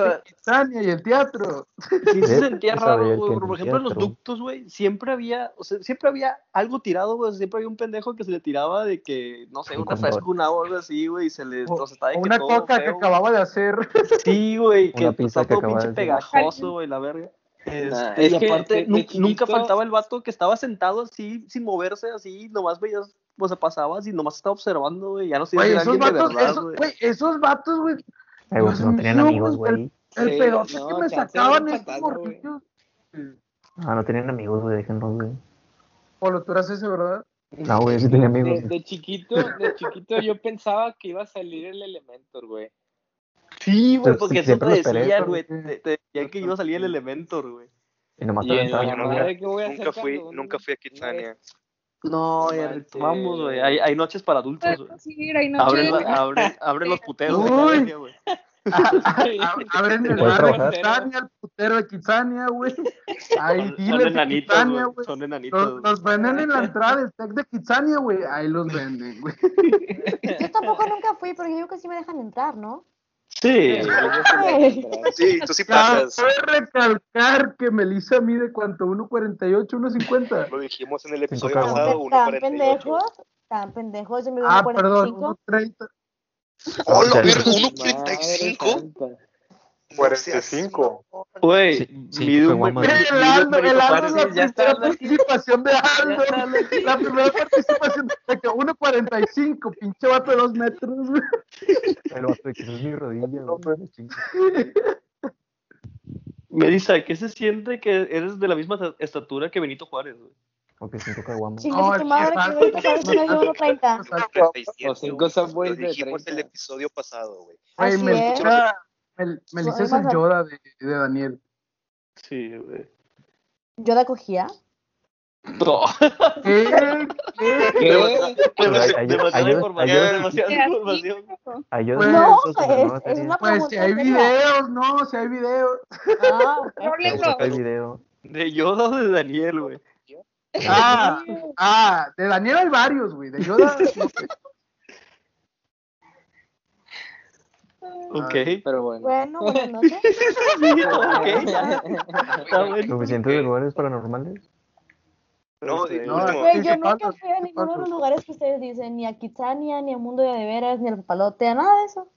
sea, y el teatro. sí se sentía raro, güey. Por ejemplo, en los ductos, güey, siempre había, o sea, siempre había algo tirado, güey. Siempre había un pendejo que se le tiraba de que, no sé, una o algo así, güey, y se le, O, o sea, estaba de o que una todo coca que feo, acababa de hacer. Sí, güey, que está todo pinche de pegajoso, güey, la verga. Este, Nah, y es que aparte, nu- nunca faltaba el vato que estaba sentado así, sin moverse, así, nomás veías, o sea, pasabas y nomás estaba observando, güey, ya no sé si esos de vatos, verdad, esos, esos vatos, güey. No tenían amigos, güey, güey. El Sí, pedote no, que me sacaban estos morrillos. Ah, no tenían amigos, güey, déjenlos, güey. Polo, tú eras ese, ¿verdad? No, güey, sí tenía amigos. De, de chiquito, de chiquito yo pensaba que iba a salir el Elementor, güey. Sí, güey, Pues, porque eso siempre te decían, güey, sí. te, te decían que iba a salir el Elementor, güey. Y nomás Y te yo Nunca fui, nunca un- fui a Kitsania. No, vamos, güey, hay, hay noches para adultos, güey. Ir, hay noche Abren, de- la- abren, abren los puteros de Uy. Güey. Abren el Puedes bar de. Kitsania, el putero de Kitsania, güey. Hay Son, son dealers de enanitos, güey. Son enanitos. Los, los venden en la entrada del tech de Kitsania, güey. Ahí los venden, güey. Yo tampoco nunca fui, pero yo digo que sí me dejan entrar, ¿no? Sí. Sí, tú sí Cabe pasas. recalcar que Melissa mide cuánto, 1.48, 1.50. Lo dijimos en el episodio caguamas. pasado, ¿Tan 1.48. pendejos? ¿Tan pendejos? Yo me Ah, veo perdón, 45. 1.30. ¡Oh, lo Ya. ver! Madre 1.35! Santa. 45. Güey, Sí, sí, guama. mide- El Aldo, el Benito Aldo es la Juárez, primera participación de Aldo. La primera participación de que 1.45, pinche vato de 2 metros, güey. El vato de que es mi rodilla, güey. chinga. Melissa, ¿qué se siente que eres de la misma esta- estatura que Benito Juárez, güey? Porque. Chingue No, su es madre, que que sabes que me dio 1.30. 37, O cinco güey. Lo de dijimos 30. el episodio pasado, güey. Güey, Así Melissa, Mel- Melissa es el Yoda de, de Daniel. Sí, güey. Yo la cogía. No. ¿Qué? ¿Qué? ¿Qué? Demasiada demasiada información. Pues, No, es, nueva es una Pues si hay videos, no, si hay videos. Ah. Hay video. De Yoda o de Daniel, güey. Ah, ah, de Daniel hay varios, güey. De Yoda, no sé. Ok. Pero bueno. Bueno, buenas noches. ok. Está bueno. Suficientes lugares paranormales. No, Este, y no, Güey, yo nunca fui a ninguno de los lugares que ustedes dicen, ni a Kitsania, ni a Mundo de Veras, ni al Papalote, a nada de eso.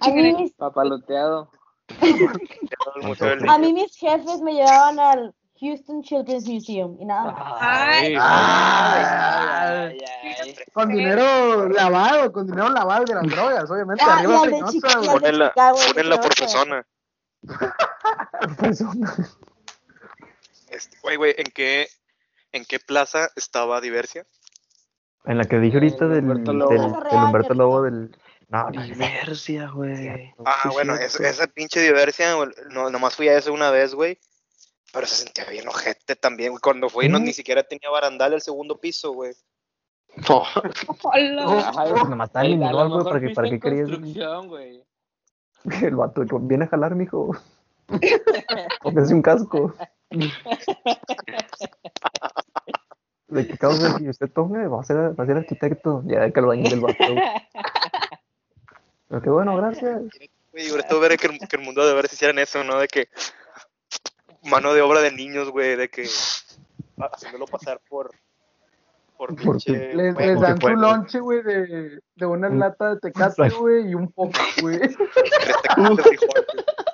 A mí, mis, Papaloteado. a mí mis jefes me llevaban al Houston Children's Museum y nada. más. Ay. Ay, ay, ay. con dinero lavado, con dinero lavado de las drogas, obviamente. Ah, Arriba de Chicago, el que pónenla por creo que- persona. Persona. Este, Güey, güey, ¿en qué, ¿en qué plaza estaba Diversia? En la que dije ahorita El del, Humberto del, Lobo. del Real, Humberto. Lobo del. No, Diversia, güey. Ah, bueno, sí, es- sí. esa pinche Diversia, no, nomás fui a eso una vez, güey. Pero se sentía bien ojete también, güey. Cuando fui, no, ni siquiera tenía barandal el segundo piso, güey. No. Ajá, Pues nomás en a individual, lo güey, ¿para qué, fuiste para qué en querías? güey. El vato, que viene a jalar, mijo. Póngase un casco. ¿De qué causa? Si usted tome, va a ser, va a ser arquitecto. Ya que lo bañen del vato. Pero qué bueno, gracias. Güey, sobre todo ver que, el- que el mundo de veras hicieran eso, ¿no? De que mano de obra de niños, güey, de que haciéndolo pasar por por pinche Les, dan su güey. lonche, güey, de, de una Un- lata de tecate, güey, y un poco, güey.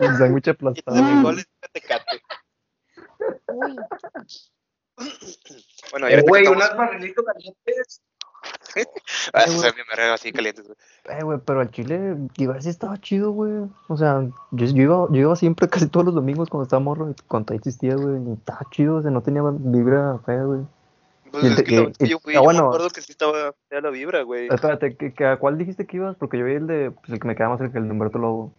Un sándwich aplastado. de tecate. Uy, Bueno, y ahorita que estamos- barrilitos calientes. Ah, eso se me verga así calientes, güey. Eh, güey, pero al chile, Diver sí estaba chido, güey. O sea, yo, yo iba, yo iba siempre casi todos los domingos cuando estaba morro, cuando existía, güey. Y estaba chido, o sea, no tenía vibra fea, güey. Pues es que y- que yo fui, ah, yo bueno. me acuerdo que sí estaba fea la vibra, güey. Espérate, ¿qué- qué- ¿a cuál dijiste que ibas? Porque yo vi el de, pues el que me quedaba más cerca, el de Humberto Lobo.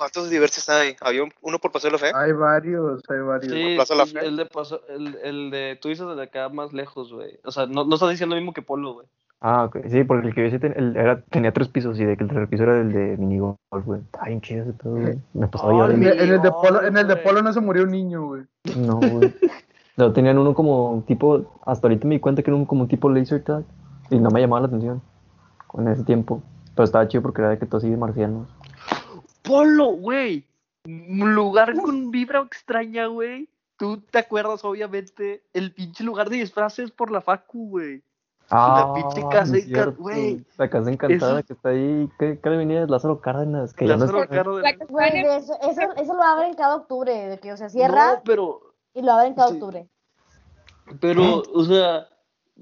¿Cuántos diversos hay? ¿Había un- uno por Paseo de la Fe? Hay varios, hay varios. Sí, Plaza La sí, Fe. el de paso, el, el de, tú dices el de acá más lejos, güey. O sea, no, no estás diciendo lo mismo que Polo, güey. Ah, ok. Sí, porque el que yo ten- el- era, tenía tres pisos y de que el tercer piso era el de minigolf, güey. Estaba bien chido ese pedo, güey. Me pasaba yo Ay, En de el, en el de Polo, en el de. Polo no se murió un niño, güey. No, güey. Lo tenían uno como tipo, hasta ahorita me di cuenta que era un, como un tipo laser tag y no me llamaba la atención en ese tiempo. Pero estaba chido porque era de que todo así de marcianos. Polo, güey. Un lugar con vibra extraña, güey. Tú te acuerdas, obviamente, el pinche lugar de disfraces por la facu, güey. Ah, pinche casa es encan- cierto. güey. La casa encantada Eso- que está ahí. ¿Qué, qué avenida es? Lázaro Cárdenas. Que ya no Lázaro está. Cárdenas. La Güey, eso, eso, eso lo abren cada octubre, de que o sea, cierra No, pero, y lo abren cada sí. octubre. pero, o sea,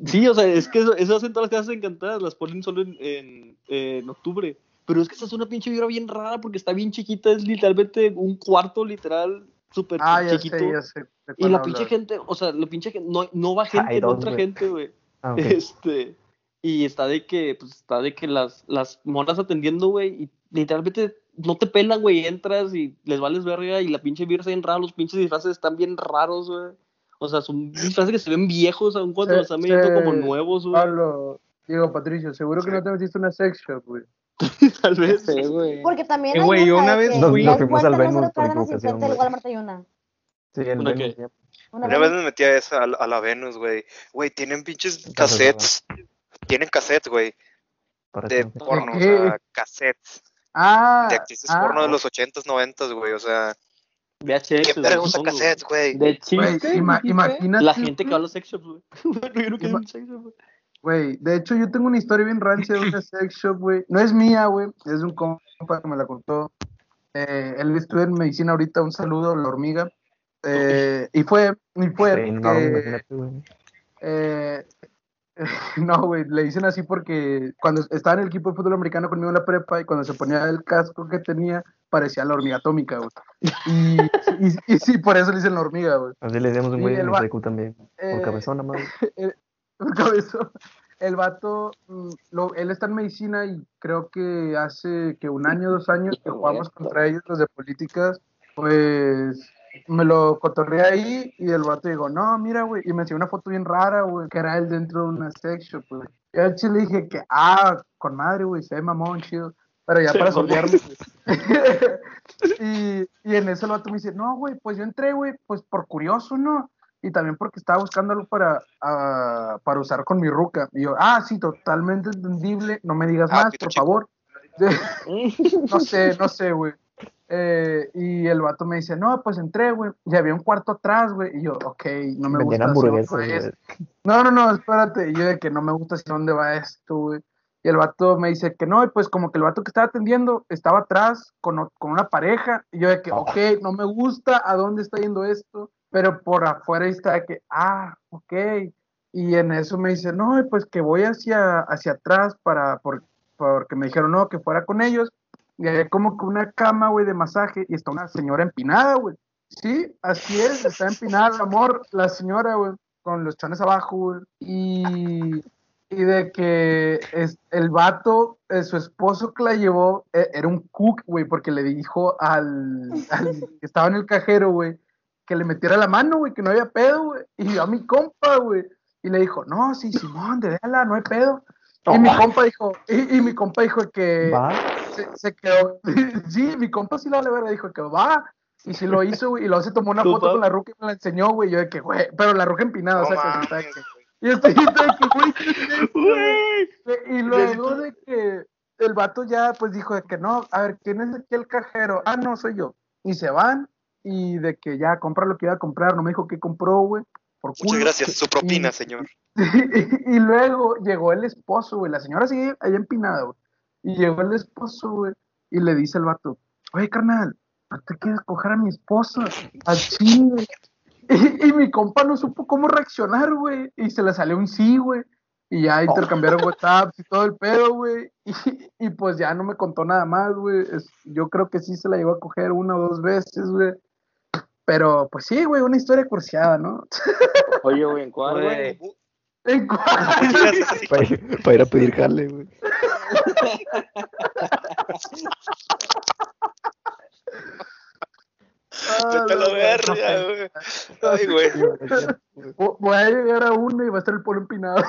sí, o sea, es que eso, eso hacen todas las casas encantadas, las ponen solo en, en, en octubre. Pero es que esa es una pinche vibra bien rara porque está bien chiquita, es literalmente un cuarto literal súper Ah, ya chiquito. sé, sé. Y la pinche gente, o sea, la pinche gente, no, no va gente, Hay no güey. gente, güey. Ah. Este, y está de que, pues está de que las, las monas atendiendo, güey, y literalmente no te pelan, güey, entras y les vales verga y la pinche vibra está bien rara, los pinches disfraces están bien raros, güey. O sea, son disfraces que se ven viejos, aun cuando los están viendo como nuevos, güey. Pablo, digo, Patricio, seguro que no te metiste una sex shop, güey. Tal vez. Sí, güey. Porque también Eh, hay güey, una vez que fui- la nos fuimos al Venus por equivocación, del. Walmart hay una. Sí, el ¿Una Venus, qué? ya. Una Una Venus. vez me metí a esa, a, la- a la Venus, güey. Güey, tienen pinches cassettes. Tienen cassettes, güey, de porno, o qué? sea, cassettes. Ah, De actrices ah, porno de los 80s, 90s, güey, o sea. VHS, ¿Quién güey, verga usa cassettes, güey? De chiste. ima- imagínate. La gente que va a los sex shops, güey. Bueno, yo no quiero Ima- un sex shop, güey. Güey, de hecho yo tengo una historia bien rancia de una sex shop, güey. No es mía, güey, es un compa que me la contó. Eh, él estudia en medicina ahorita, un saludo, la hormiga. Eh, y fue, y fue no, güey. eh, no, güey, le dicen así porque cuando estaba en el equipo de fútbol americano conmigo en la prepa y cuando se ponía el casco que tenía, parecía la hormiga atómica, güey. Y, y, y sí, por eso le dicen la hormiga, güey. Así le decíamos un güey en el también. Con cabezona, más. un cabezón. El vato, mm, lo- él está en medicina y creo que hace que un año, dos años que jugamos contra ellos, los de políticas, pues me lo cotorreé ahí y el vato dijo, no, mira, güey, y me enseñó una foto bien rara, güey, que era él dentro de una sex shop, güey. Y al chile dije que, ah, con madre, güey, se ve mamón, chido. Pero ya para mamó. sondearme. y, y en eso el vato me dice, no, güey, pues yo entré, güey, pues por curioso, ¿no? Y también porque estaba buscando algo para, ah, para usar con mi ruca. Y yo, ah, sí, totalmente entendible, no me digas Ah, más, por chico. favor. no sé, no sé, güey. Eh, y el vato me dice, no, pues entré, güey. Y había un cuarto atrás, güey. Y yo, ok, no me Vendían gusta. No, no, no, espérate. Y yo de que no me gusta hacia dónde va esto, güey. Y el vato me dice que no, y pues como que el vato que estaba atendiendo estaba atrás con, con una pareja. Y yo de que, Oh. ok, no me gusta a dónde está yendo esto. Pero por afuera está que, ah, ok. Y en eso me dice, no, pues que voy hacia, hacia atrás para, por- porque me dijeron, no, que fuera con ellos. Y hay como que una cama, güey, de masaje, y está una señora empinada, güey. Sí, así es, está empinada, amor, la señora, güey, con los chones abajo, güey. Y, y de que es, el vato, eh, su esposo que la llevó, eh, era un cook, güey, porque le dijo al, al que estaba en el cajero, güey, que le metiera la mano, güey, que no había pedo, güey. Y yo a mi compa, güey. Y le dijo, no, sí, Simón, déjala, no hay pedo. Y mi compa dijo, y, y mi compa dijo que Va. se, se quedó, sí, mi compa sí la vale verga, dijo que va, y sí lo hizo, güey, y luego se tomó una ¿Tú, foto pa? con la ruca y me la enseñó, güey, yo de que, güey, pero la ruca empinada, o sea, que sí está y estoy de que. Güey. Y luego de que el vato ya, pues dijo de que no, a ver, ¿quién es aquí el cajero? Ah, no, soy yo. Y se van, y de que ya compra lo que iba a comprar, no me dijo qué compró, güey, por Muchas gracias, su propina, Y- señor. y luego llegó el esposo, güey. La señora sigue ahí empinada, güey. Y llegó el esposo, güey. Y le dice al vato, oye, carnal, ¿no te quieres coger a mi esposa? Al chile. Y, y mi compa no supo cómo reaccionar, güey. Y se le salió un sí, güey. Y ya intercambiaron WhatsApp y todo el pedo, güey. Y, y pues ya no me contó nada más, güey. Yo creo que sí se la llegó a coger una o dos veces, güey. Pero pues sí, güey, una historia cursiada, ¿no? Oye, güey, ¿en cuál, güey? ¿En cuál? Para, ir- para ir a pedir jale, güey. Vete a la verga, güey. Ay, güey. Vo- Voy a llegar a uno y va a estar el polo empinado.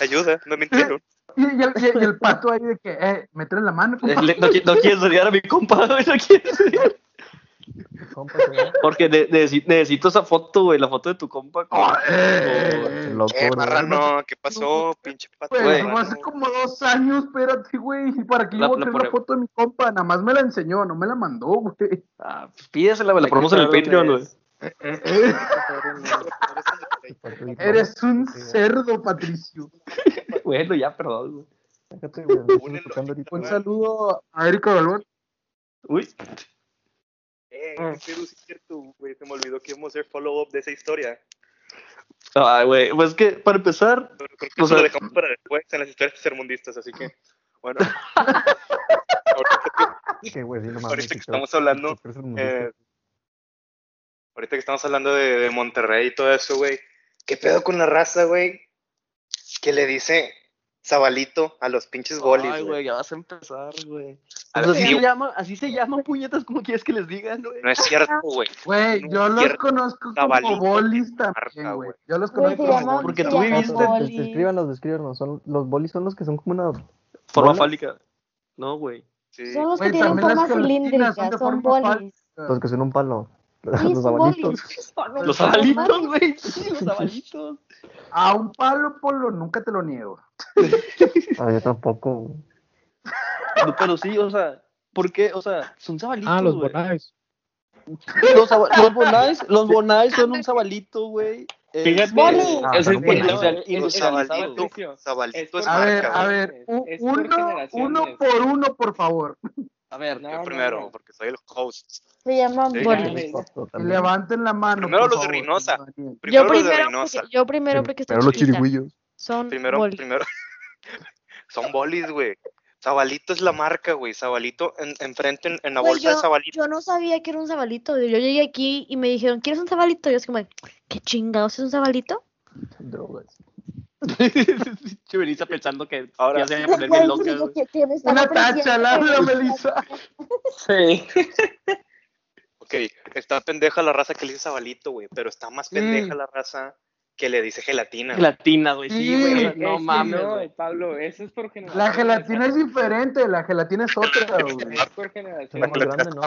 Ayuda, no mintieron. Y, y el, y- y el pato ahí de que, eh, métele la mano. compa. Le- No, no quieres odiar a mi compa, güey, no quieres odiar. Compa. Porque ne- necesi- necesito esa foto, güey, la foto de tu compa. Ah, eh, Eh, ¿no? marrano, ¿qué pasó? Pinche pato. Güey, fue hace como dos años, espérate, güey. ¿Y para qué La- yo voy a la la pone- foto de mi compa? Nada más me la enseñó, no me la mandó, güey. Ah, pues pídesela, güey, la que ponemos en el Patreon, güey. Eh, Eres un cerdo, Patricio. Bueno, ya, perdón, güey. Déjate. Un saludo a Erika Balbón. Uy, Eh, qué pedo, sí es cierto, güey. Se me olvidó que íbamos a hacer follow-up de esa historia. ay, güey, pues es que para empezar, Pero creo que O eso sea- lo dejamos para después en las historias sermundistas, así que, bueno. ahorita, güey, no ahorita que estamos hablando, eh, ahorita que estamos hablando de, de Monterrey y todo eso, güey. ¿Qué pedo con la raza, güey? Que le dice Zabalito a los pinches bolis, ay, güey. ya vas a empezar, güey. Pues así se llama, así se llaman puñetas, como quieres que les digan, güey. No es cierto, güey. Güey, No yo los conozco como bolis también, güey. Yo los conozco como bolis. Porque tú viviste-. Descríbanos, descríbanos. Son, los bolis son los que son como una. Forma fálica. No, güey. Sí. Son los que tienen forma cilíndrica, son de son forma bolis. Los que son un palo. Los bolis. Los abalitos, güey. Sí, los abalitos. A un palo, Polo, nunca te lo niego. Ah, yo tampoco. güey. No, pero sí, o sea, ¿por qué? O sea, son sabalitos, Ah, los güey. bonais. Los, los bonais, los bonais son un sabalito, güey. Fíjate, Boli. Ah, o sea, también. es es por- A ver, marca, a ver, Es uno, uno por uno, por favor. A ver, No, Yo no, primero, no. porque soy el host. Se llaman Sí, también. levanten la mano. Primero los de Reynosa. Primero Yo los de primero, Reynosa. porque, yo primero porque estoy Pero los chiquita. chirigüillos. Son Primero, bolis. primero. Son bolis, güey. Zabalito es la marca, güey. Zabalito, en, enfrente en, en la bolsa de Zabalito. Yo no sabía que era un sabalito. Yo llegué aquí y me dijeron, ¿quieres un sabalito? Y yo así como, ¿qué chingados es un sabalito? Drogas. Chiveriza pensando que Ahora- ya se iba a poner bien loca, digo, güey. ¿qué- qué me están Una tacha, la Melissa. Sí. Ok, está pendeja la raza que le dice Zabalito, güey. Pero está más Sí. pendeja la raza que le dice gelatina. Gelatina, güey, sí, Sí, güey. es No mames, no. Pablo, eso es por generación. La gelatina es diferente, la gelatina es otra, güey. Es por generación. la más grande, ¿no?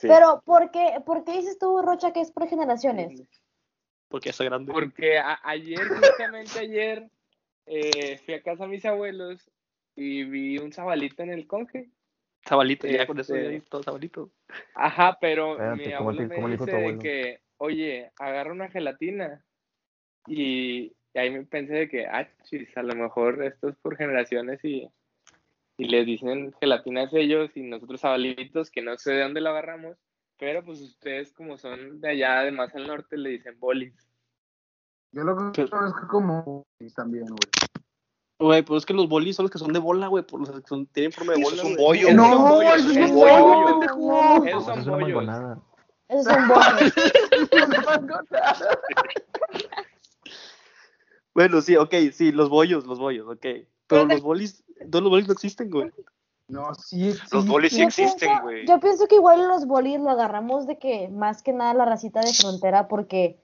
Sí. Pero, ¿por qué, ¿por qué dices tú, Rocha, que es por generaciones? Porque está grande. Porque a- ayer, justamente ayer, eh, fui a casa de mis abuelos y vi un sabalito en el conge. Sabalito, ya con eso Este- ya hice todo sabalito. Ajá, pero Espérate, mi ¿cómo abuelo te- me dice de que, oye, agarra una gelatina. Y, y ahí me pensé de que, ah, chis, a lo mejor esto es por generaciones y, y les dicen gelatinas ellos y nosotros sabalitos, que no sé de dónde lo agarramos, pero pues ustedes como son de allá, de más al norte, le dicen bolis. Yo lo conozco como bolis también, güey. Güey, pero es que los bolis son los que son de bola, güey. Por los que son, tienen forma de bola. es un bollo, No, son bollos, eso es esos un son bollo, bollos. pendejo. Es bollos. mangonada. Esos son bolis. Bueno, sí, ok, sí, los bollos, los bollos, ok. Pero los bolis, todos los bolis no existen, güey. No, sí Los bolis sí Yo existen, güey. Yo pienso que igual los bolis lo agarramos de que más que nada la racita de frontera porque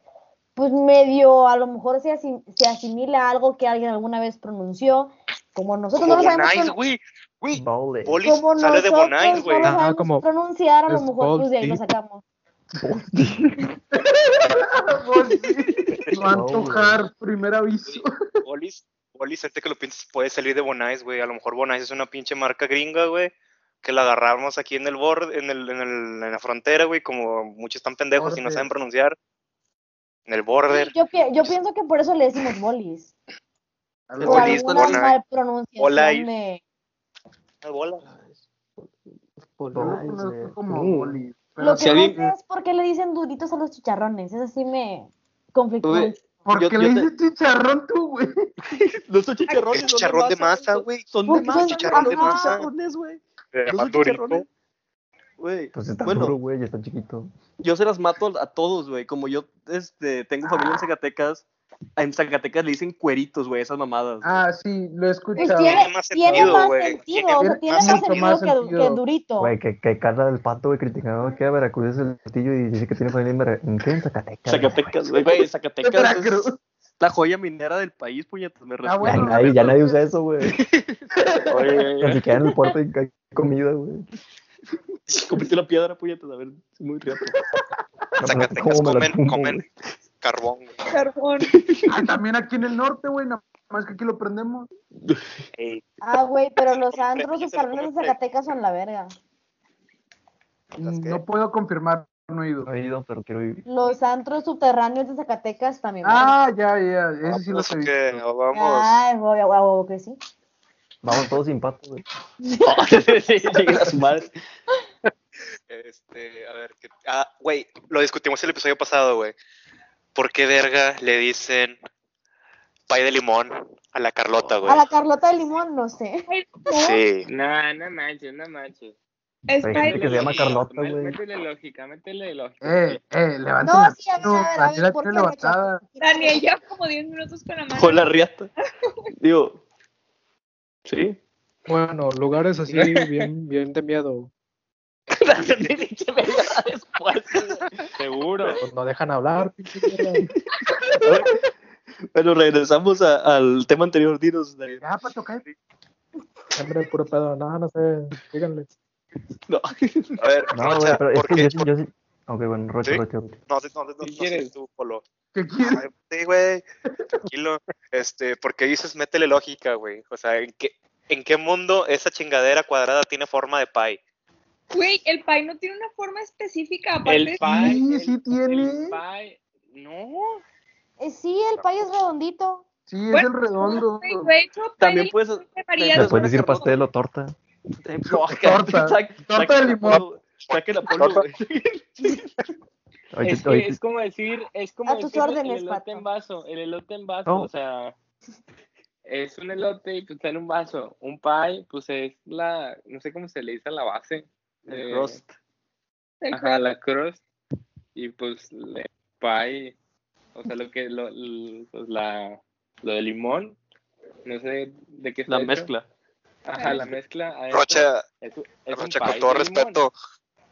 pues medio a lo mejor se, asim- se asimila a algo que alguien alguna vez pronunció, como nosotros Como no lo sabemos güey. Güey, Bolis. bolis como sale de nosotros Bonais, güey. no Ajá, como- pronunciar, a lo mejor pues de ahí lo sacamos. Antojar, primer aviso. Bolis, bolis, antes que lo pienses, puede salir de Bonais, güey. A lo mejor Bonais es una pinche marca gringa, güey. Que la agarramos aquí en el borde, en, el, en, el, en la frontera, güey. Como muchos están pendejos y no Border. saben pronunciar. En el border. Yo, pi- yo pienso que por eso le decimos bolis. Por Bolis, mal pronunciación de... Bola. lo como Mm. bolis. Lo Pero que Si alguien- no sé es por qué le dicen duritos a los chicharrones. Eso sí me conflictó. Güey, ¿Por yo- qué yo le te- dices chicharrón tú, güey? No son chicharrones, Es son chicharrón de masa, güey. Son de masa, son chicharrón de masa. chicharrones, güey. No son chicharrones. Güey, Pues está bueno, duro, güey, está chiquito. yo se las mato a todos, güey. Como yo este, tengo familia en Zacatecas, en Zacatecas le dicen cueritos, güey, esas mamadas. güey. Ah, sí, lo he Pues escuchado. tiene, Tiene más tiene sentido, más güey. sentido, Tiene o sea, más- tiene más mucho sentido, más que, sentido. que durito. Güey, que, que Carla del Pato, güey, criticando que a Veracruz es el castillo y dice que tiene familia en, Vera- ¿en qué? En Zacatecas. Zacatecas, güey, güey, Zacatecas es Veracruz. la joya minera del país, puñetas, me Ah, respeto. Ya, bueno, nadie, ya nadie usa eso, güey. Oye, Ni siquiera en el puerto hay comida, güey. Cómete la piedra, puñetas, a ver, es muy. En Zacatecas ¿Cómo me la comen, comen? Carbón, güey. Carbón. Ah, también aquí en el norte, güey, nada más que aquí lo prendemos. Ey, Ah, güey, pero los antros Premios subterráneos de Zacatecas son la verga. ¿Las qué? No puedo confirmar, no he ido. No he ido, pero quiero ir. Los antros subterráneos de Zacatecas también. Ah, ya, ya, ese sí lo vamos, he ¿o visto. qué? ¿O vamos. Ay, güey, a huevo que sí. Vamos todos sin pato, güey. sí, lleguen a su madre. Este, a ver, ¿qué- ah, güey, lo discutimos el episodio pasado, güey. ¿Por qué verga le dicen pay de limón a la Carlota, güey? A la Carlota de Limón, no sé. Sí. No, no manches, no manches. Hay Spider- gente que se llama Carlota, güey. Métele lógica, métele lógica. Eh, eh, levanten No, sí, a ver, a ver, a ver, ¿por tiene qué, levantada. Daniel como 10 minutos con la mano. Con la riata. Digo, sí. Bueno, lugares así bien, bien de miedo. Después, Seguro. Pues no dejan hablar, pinche. Bueno, regresamos a- al tema anterior. Dinos, Daniel. Ya, para tocar. Hombre, puro pedo. No, no sé. Díganle. No. A ver, No, güey, Rocha, pero es ¿por que yo sí, yo sí. Ok, bueno, Rocha, ¿Sí? Rocha, Rocha. No, no, no, no, no, ¿Qué no quieres? sé tú, Polo. ¿Qué quieres? Ay, Sí, güey, tranquilo. Este, ¿por qué dices métele lógica, güey? O sea, ¿en qué, ¿en qué mundo esa chingadera cuadrada tiene forma de pie? Güey, el pie no tiene una forma específica. Aparte, El pie. Sí, el- sí tiene. El pie. No. Eh, sí, el pay es redondito. Sí, es Bueno, el redondo. güey, de hecho, pie También de puedes- ¿Le de- puedes decir pastel o torta? Torta. Torta de limón. Polo, Saquen a Polo, güey. Oye, Es, que es como decir, es como A decir órdenes, el elote Pato. en vaso, el elote en vaso, Oh. o sea, es un elote y pues está en un vaso. Un pie, pues es la, no sé cómo se le dice a la base. El eh, crust. el Ajá, la crust. Y pues le pie, o sea, lo que, lo, pues la, lo de limón, no sé de qué está La hecho. mezcla. Ajá, la mezcla. Rocha, es, es Rocha, con todo limón. respeto,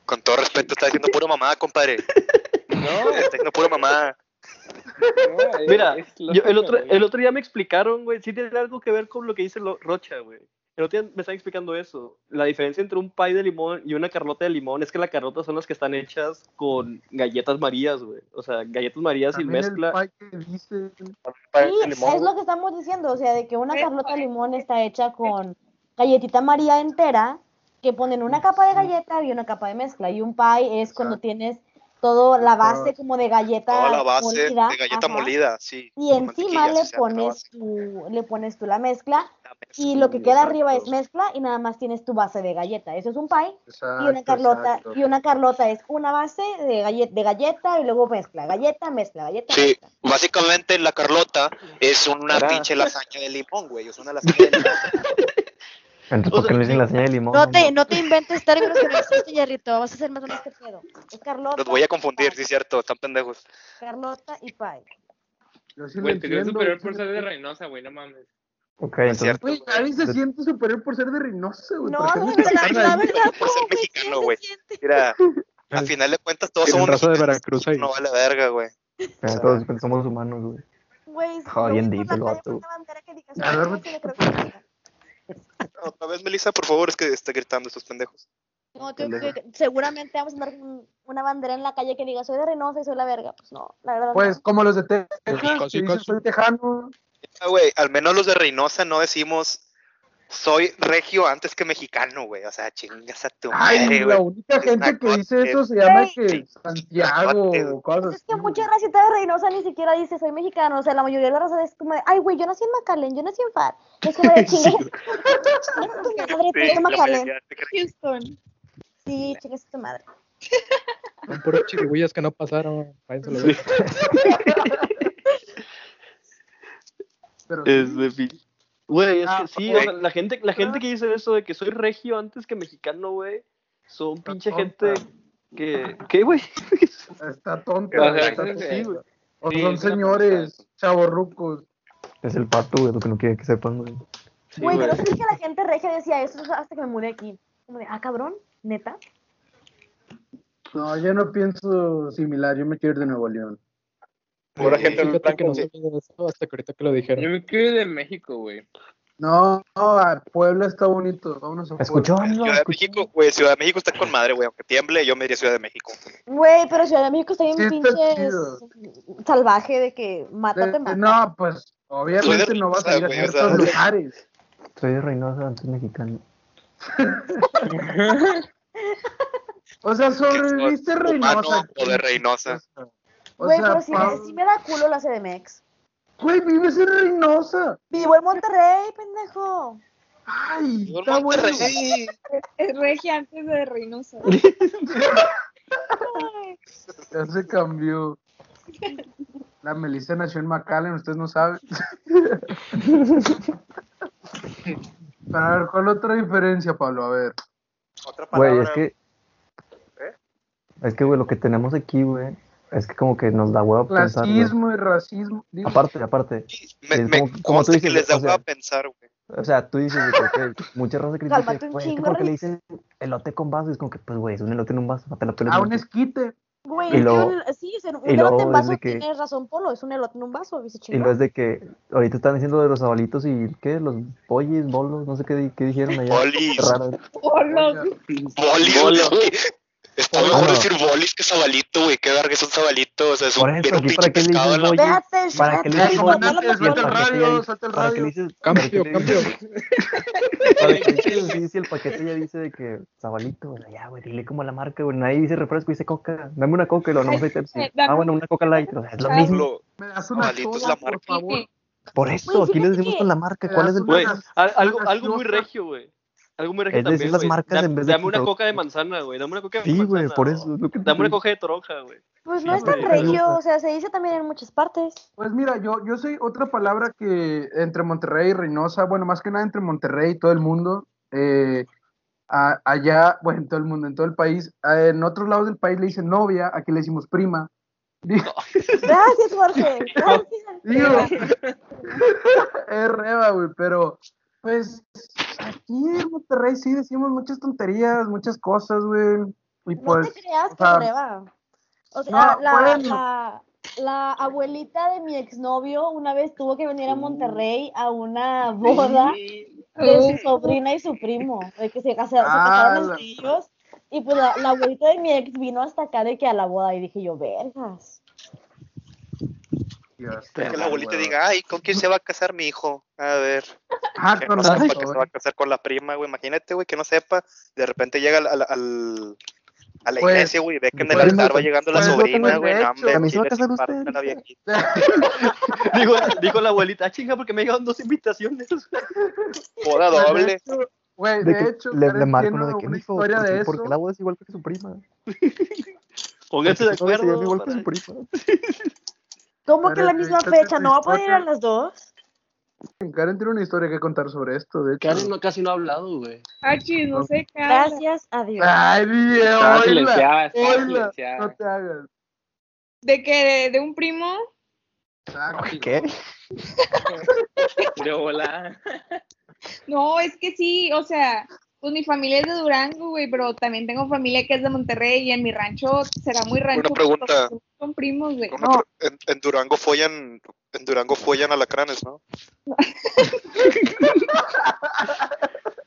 con todo respeto, está diciendo pura mamada, compadre. No, Está diciendo no, es- Mira, es yo, el, otro, el otro día me explicaron, güey, sí tiene algo que ver con lo que dice lo- Rocha, güey. El otro día me están explicando eso. La diferencia entre un pie de limón y una carlota de limón es que las carlotas son las que están hechas con galletas marías, güey. O sea, galletas marías También el mezcla. pie que dice. Sí, es lo que estamos diciendo, o sea, de que una carlota de limón está hecha con galletita María entera, que ponen una capa de galleta y una capa de mezcla, y un pie es cuando tienes todo la base como de galleta Toda la base molida, de galleta ajá, molida, sí. y encima le pones tu, le pones tú la mezcla, La y lo que queda arriba es mezcla, y nada más tienes tu base de galleta, eso es un pie, y una carlota, exacto. y una carlota es una base de, galle- de galleta y luego mezcla, galleta, mezcla, galleta, Sí, mezcla. básicamente la Carlota es una pinche lasaña de limón, güey. Es una lasaña de limón. Entonces, ¿por qué no dicen la señal de limón? No te, no te inventes términos que no existen, Yarrito. Vas a hacer más o menos que pedo. Es Carlota. Los voy a confundir, sí, cierto. Están pendejos. Carlota y Pie. Yo sí Güey, te crees entiendo, superior por ser de. Reynosa, güey, no mames. Ok, Es entonces, cierto. Güey, nadie se siente superior por ser de Reynosa, güey. No, ¿Por qué la, la- verdad, Por ser no, güey, mexicano, ¿quién güey. Mira, al final de cuentas todos somos raza de mexicanos. Veracruz ahí. No vale verga, güey. eh, todos somos humanos, güey. Güey, vi dito el vato. A ver, Otra vez, Melissa, por favor, es que está gritando estos pendejos. No, que- que- seguramente vamos a andar con una bandera en la calle que diga soy de Reynosa y soy la verga. Pues no, la verdad. Pues no. como los de Texas, soy tejano. Ah, güey, al menos los de Reynosa no decimos soy regio antes que mexicano, güey. O sea, chingas a tu Ay, madre, la güey. única gente que dice eso se llama Güey. que Santiago o cosas es que mucha racita de Reynosa ni siquiera dice soy mexicano. O sea, la mayoría de la raza es como de, ay, güey, yo nací en Macalén, yo nací en FAR. Es como de chingas. Tu madre, Sí, la Macalén. Houston. Sí, chingas tu madre. Son puros chirigüillas que no pasaron. Váyanse a verga. Pero Es sí, de fin. Güey, es Ah, que sí, güey. o sea, la gente, la gente que dice eso de que soy regio antes que mexicano, güey, son pinche gente que... ¿Qué, güey? está tonta. O sea, está tonta. Sí, güey. O sí, son señores chavorrucos. Es el pato, güey, lo que no quiere que sepan, güey. Sí, Güey, yo no sabía que la gente regia decía eso hasta que me mudé aquí. Como de, ah, cabrón, neta. No, yo no pienso similar. Yo me quiero ir de Nuevo León. Pura gente Fíjate que no blanca, sabía de eso hasta que ahorita que lo dijeron. Yo me ir de México, güey. No, no, Puebla está bonito. Vámonos a. Escuchó, Ciudad de. México, güey, Ciudad de México está con madre, güey. Aunque tiemble, yo me diría Ciudad de México. Güey, pero Ciudad de México está bien Sí, pinche salvaje de que mátate, De- mata. no, pues obviamente de no vas a ir a ciertos lugares. Soy de Reynosa, antes mexicano. O sea, sobreviviste Reynosa. o de Reynosa. Güey, pero sí, me- sí me da culo la CDMX. Güey, vives en Reynosa. Vivo en Monterrey, pendejo. Ay, en está bueno. Monterrey. Es regia antes de Reynosa. Ya se cambió. La Melissa nació en McAllen, ustedes no saben. Pero a ver, ¿cuál otra diferencia, Pablo? A ver. Otra palabra. Güey, es que. ¿Eh? Es que, güey, lo que tenemos aquí, güey, es que como que nos da huevo pensar. Clasismo y racismo. Digo, Aparte, aparte. Me, es me como- como tú dices, que les da o sea, hueva pensar, güey. O sea, tú dices que, ok, mucha raza critica que, un güey, que chingo, ¿por qué le dicen elote con vaso? Y es como que, pues, güey, es un elote en un vaso, te lo a un esquite. Güey, luego- que un- sí, es un elote en vaso, que- tienes razón, Polo, es un elote en un vaso, dice Y lo es de que ahorita están diciendo de los abalitos y, ¿qué? Los pollis, bolos, no sé qué, qué dijeron allá. Bolis. Qué raro. Güey. Está Bueno. mejor decir bolis que sabalito, güey. Qué verga es un sabalito. O sea, es Por un, eso, aquí para pinche qué le pescado dices bolis. ¿Para qué le dices bolis? suelta el radio, suelta el ¿Para qué le radio. dices? Cambio, ¿para qué le cambio. dices- ¿Para así si el paquete ya dice de que sabalito? Sea, ya, güey, dile como la marca, güey. Nadie dice refresco, dice coca. Dame una coca y lo nomás hay Pepsi. Ah, bueno, un- una coca light. O sea, es lo mismo. Me das una Sabalito es la marca. por favor. Por eso, Güey, aquí le fíjate decimos que- con la marca. ¿Cuál es el Güey, algo, algo muy regio, güey. Algo muy regio Es decir también, las marcas Da- en vez de Dame una coca de manzana, güey. Dame una coca de Sí, manzana. güey, por eso. es lo que te Dame una coca de toronja, güey. Pues no Sí, es tan regio, o sea, se dice también en muchas partes. Pues mira, yo, yo sé otra palabra que entre Monterrey y Reynosa, bueno, más que nada entre Monterrey y todo el mundo, eh, a- allá, bueno, en todo el mundo, en todo el país, eh, en otros lados del país le dicen novia, aquí le decimos prima. Gracias, Jorge. Gracias. digo, es reba, güey, pero pues aquí en Monterrey sí decimos muchas tonterías, muchas cosas, güey. Y No pues, te creas o que sea, prueba. O sea, no, la, bueno. la, la abuelita de mi exnovio una vez tuvo que venir a Monterrey a una boda de su sobrina y su primo, de que se, Ah, casaron entre ellos. Y pues la, la abuelita de mi ex vino hasta acá de que a la boda y dije yo, vergas. Dios, que la abuelita diga, ay, ¿con quién se va a casar mi hijo? A ver. Ah, Que con no sepa que se va a casar con la prima, güey. Imagínate, güey, que no sepa. De repente llega al, al- al- a la Pues, iglesia, güey, ve que en el pues, altar va llegando la pues, sobrina, pues, güey. no, hombre, ¿También se va a casar usted? la. Dijo, dijo la abuelita, ah, chinga, porque me llegaron dos invitaciones. Boda Pues, de doble. Güey, De de, que hecho, le, le marco uno de que una mijo, historia porque, de porque eso. la boda es igual que su prima. Pónganse de Porque acuerdo. igual que su prima. ¿Cómo que la misma fecha? ¿No va a poder ir a las dos? Karen tiene una historia que contar sobre esto, de hecho. Karen no, casi no ha hablado, güey. Achis, no sé qué. Gracias a Dios. Ay, Dios, oíla, silenciada, no te hagas. ¿De que ¿De, de un primo? Exacto. ¿Qué? De hola. No, es que sí, o sea, pues mi familia es de Durango, güey, pero también tengo familia que es de Monterrey y en mi rancho será muy rancho. pregunta. pero Son primos, güey. Una No, pre- en, en Durango follan, en Durango follan alacranes, ¿no?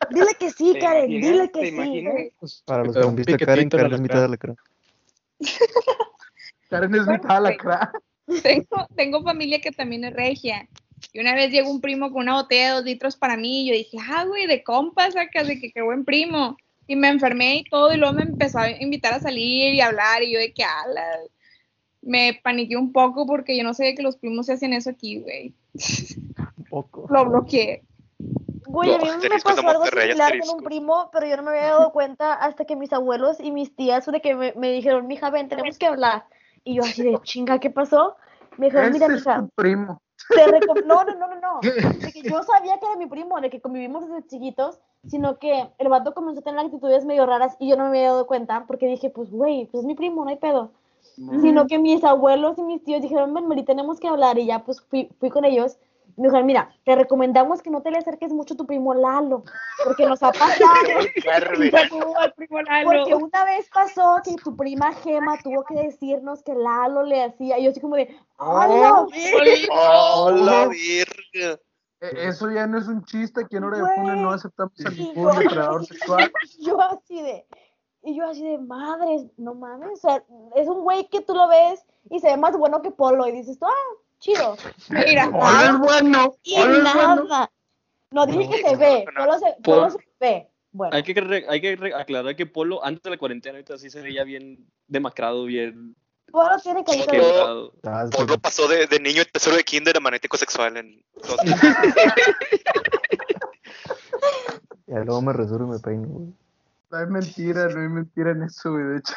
Dile que sí, ¿Te Karen, imaginas? dile que ¿Te sí. imaginas? Para los que han un visto a Karen, Karen es mitad cara. Karen es mitad alacrán. tengo, tengo familia que también es regia. Y una vez llegó un primo con una botella de dos litros para mí y yo dije, ah, güey, de compas, sacas de que qué buen primo. Y me enfermé y todo y luego me empezó a invitar a salir y a hablar y yo de que, ala. Me paniqué un poco porque yo no sabía que los primos se hacen eso aquí, güey. Un poco. Lo bloqueé. Güey, a mí No, me pasó algo similar con un primo, pero yo no me había dado cuenta hasta que mis abuelos y mis tías de que me, me dijeron, mija, ven, tenemos que hablar. Y yo así de, chinga, ¿qué pasó? Me dijeron, mira, mija, tu primo. Te no, no, no, no, no. De que yo sabía que era mi primo, de que convivimos desde chiquitos, sino que el vato comenzó a tener actitudes medio raras y yo no me había dado cuenta porque dije, pues, güey, pues es mi primo, no hay pedo. Sino que mis abuelos y mis tíos dijeron, ven, tenemos que hablar y ya pues fui, fui con ellos. Me dijeron, mira, te recomendamos que no te le acerques mucho a tu primo Lalo, porque nos ha pasado. Porque una vez pasó que tu prima Gema tuvo que decirnos que Lalo le hacía, y yo así como de, ¡Hola! ¡Oh, la virga! E- Eso ya no es un chiste, aquí en Hora de. Funa no aceptamos a ningún depredador sexual. yo así de, y yo así de, madres, no mames, o sea, es un güey que tú lo ves y se ve más bueno que Polo y dices tú, ah, chido. Mira, ¡Hola, es bueno! Y ¡Hola, bueno! nada. No dije que se ve, No. Polo se, Polo se ve. Bueno, Hay que, re- hay que re- aclarar que Polo, antes de la cuarentena, ahorita sí se veía bien demacrado, bien Polo tiene que ir Polo que- pasó de, de niño tercero de kinder a magnético sexual en dos Ya luego me resuelvo y me peino, güey. No hay mentira, no hay mentira en eso, güey, de hecho.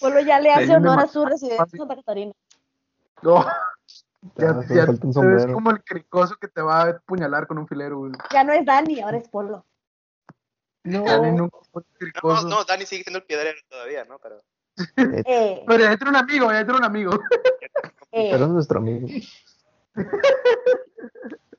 Polo ya le hace honor a su residencia en Santa Catarina. No, Ya, ya, solo ya te ves sombrero. como el cricoso que te va a puñalar con un filero, güey. Ya no es Dani, ahora es Polo. No, No. nunca fue No, cricoso. no, Dani sigue siendo el piedrero todavía, ¿no? Pero Eh, Pero ya entra un amigo, ya entra un amigo. eh, Pero es nuestro amigo.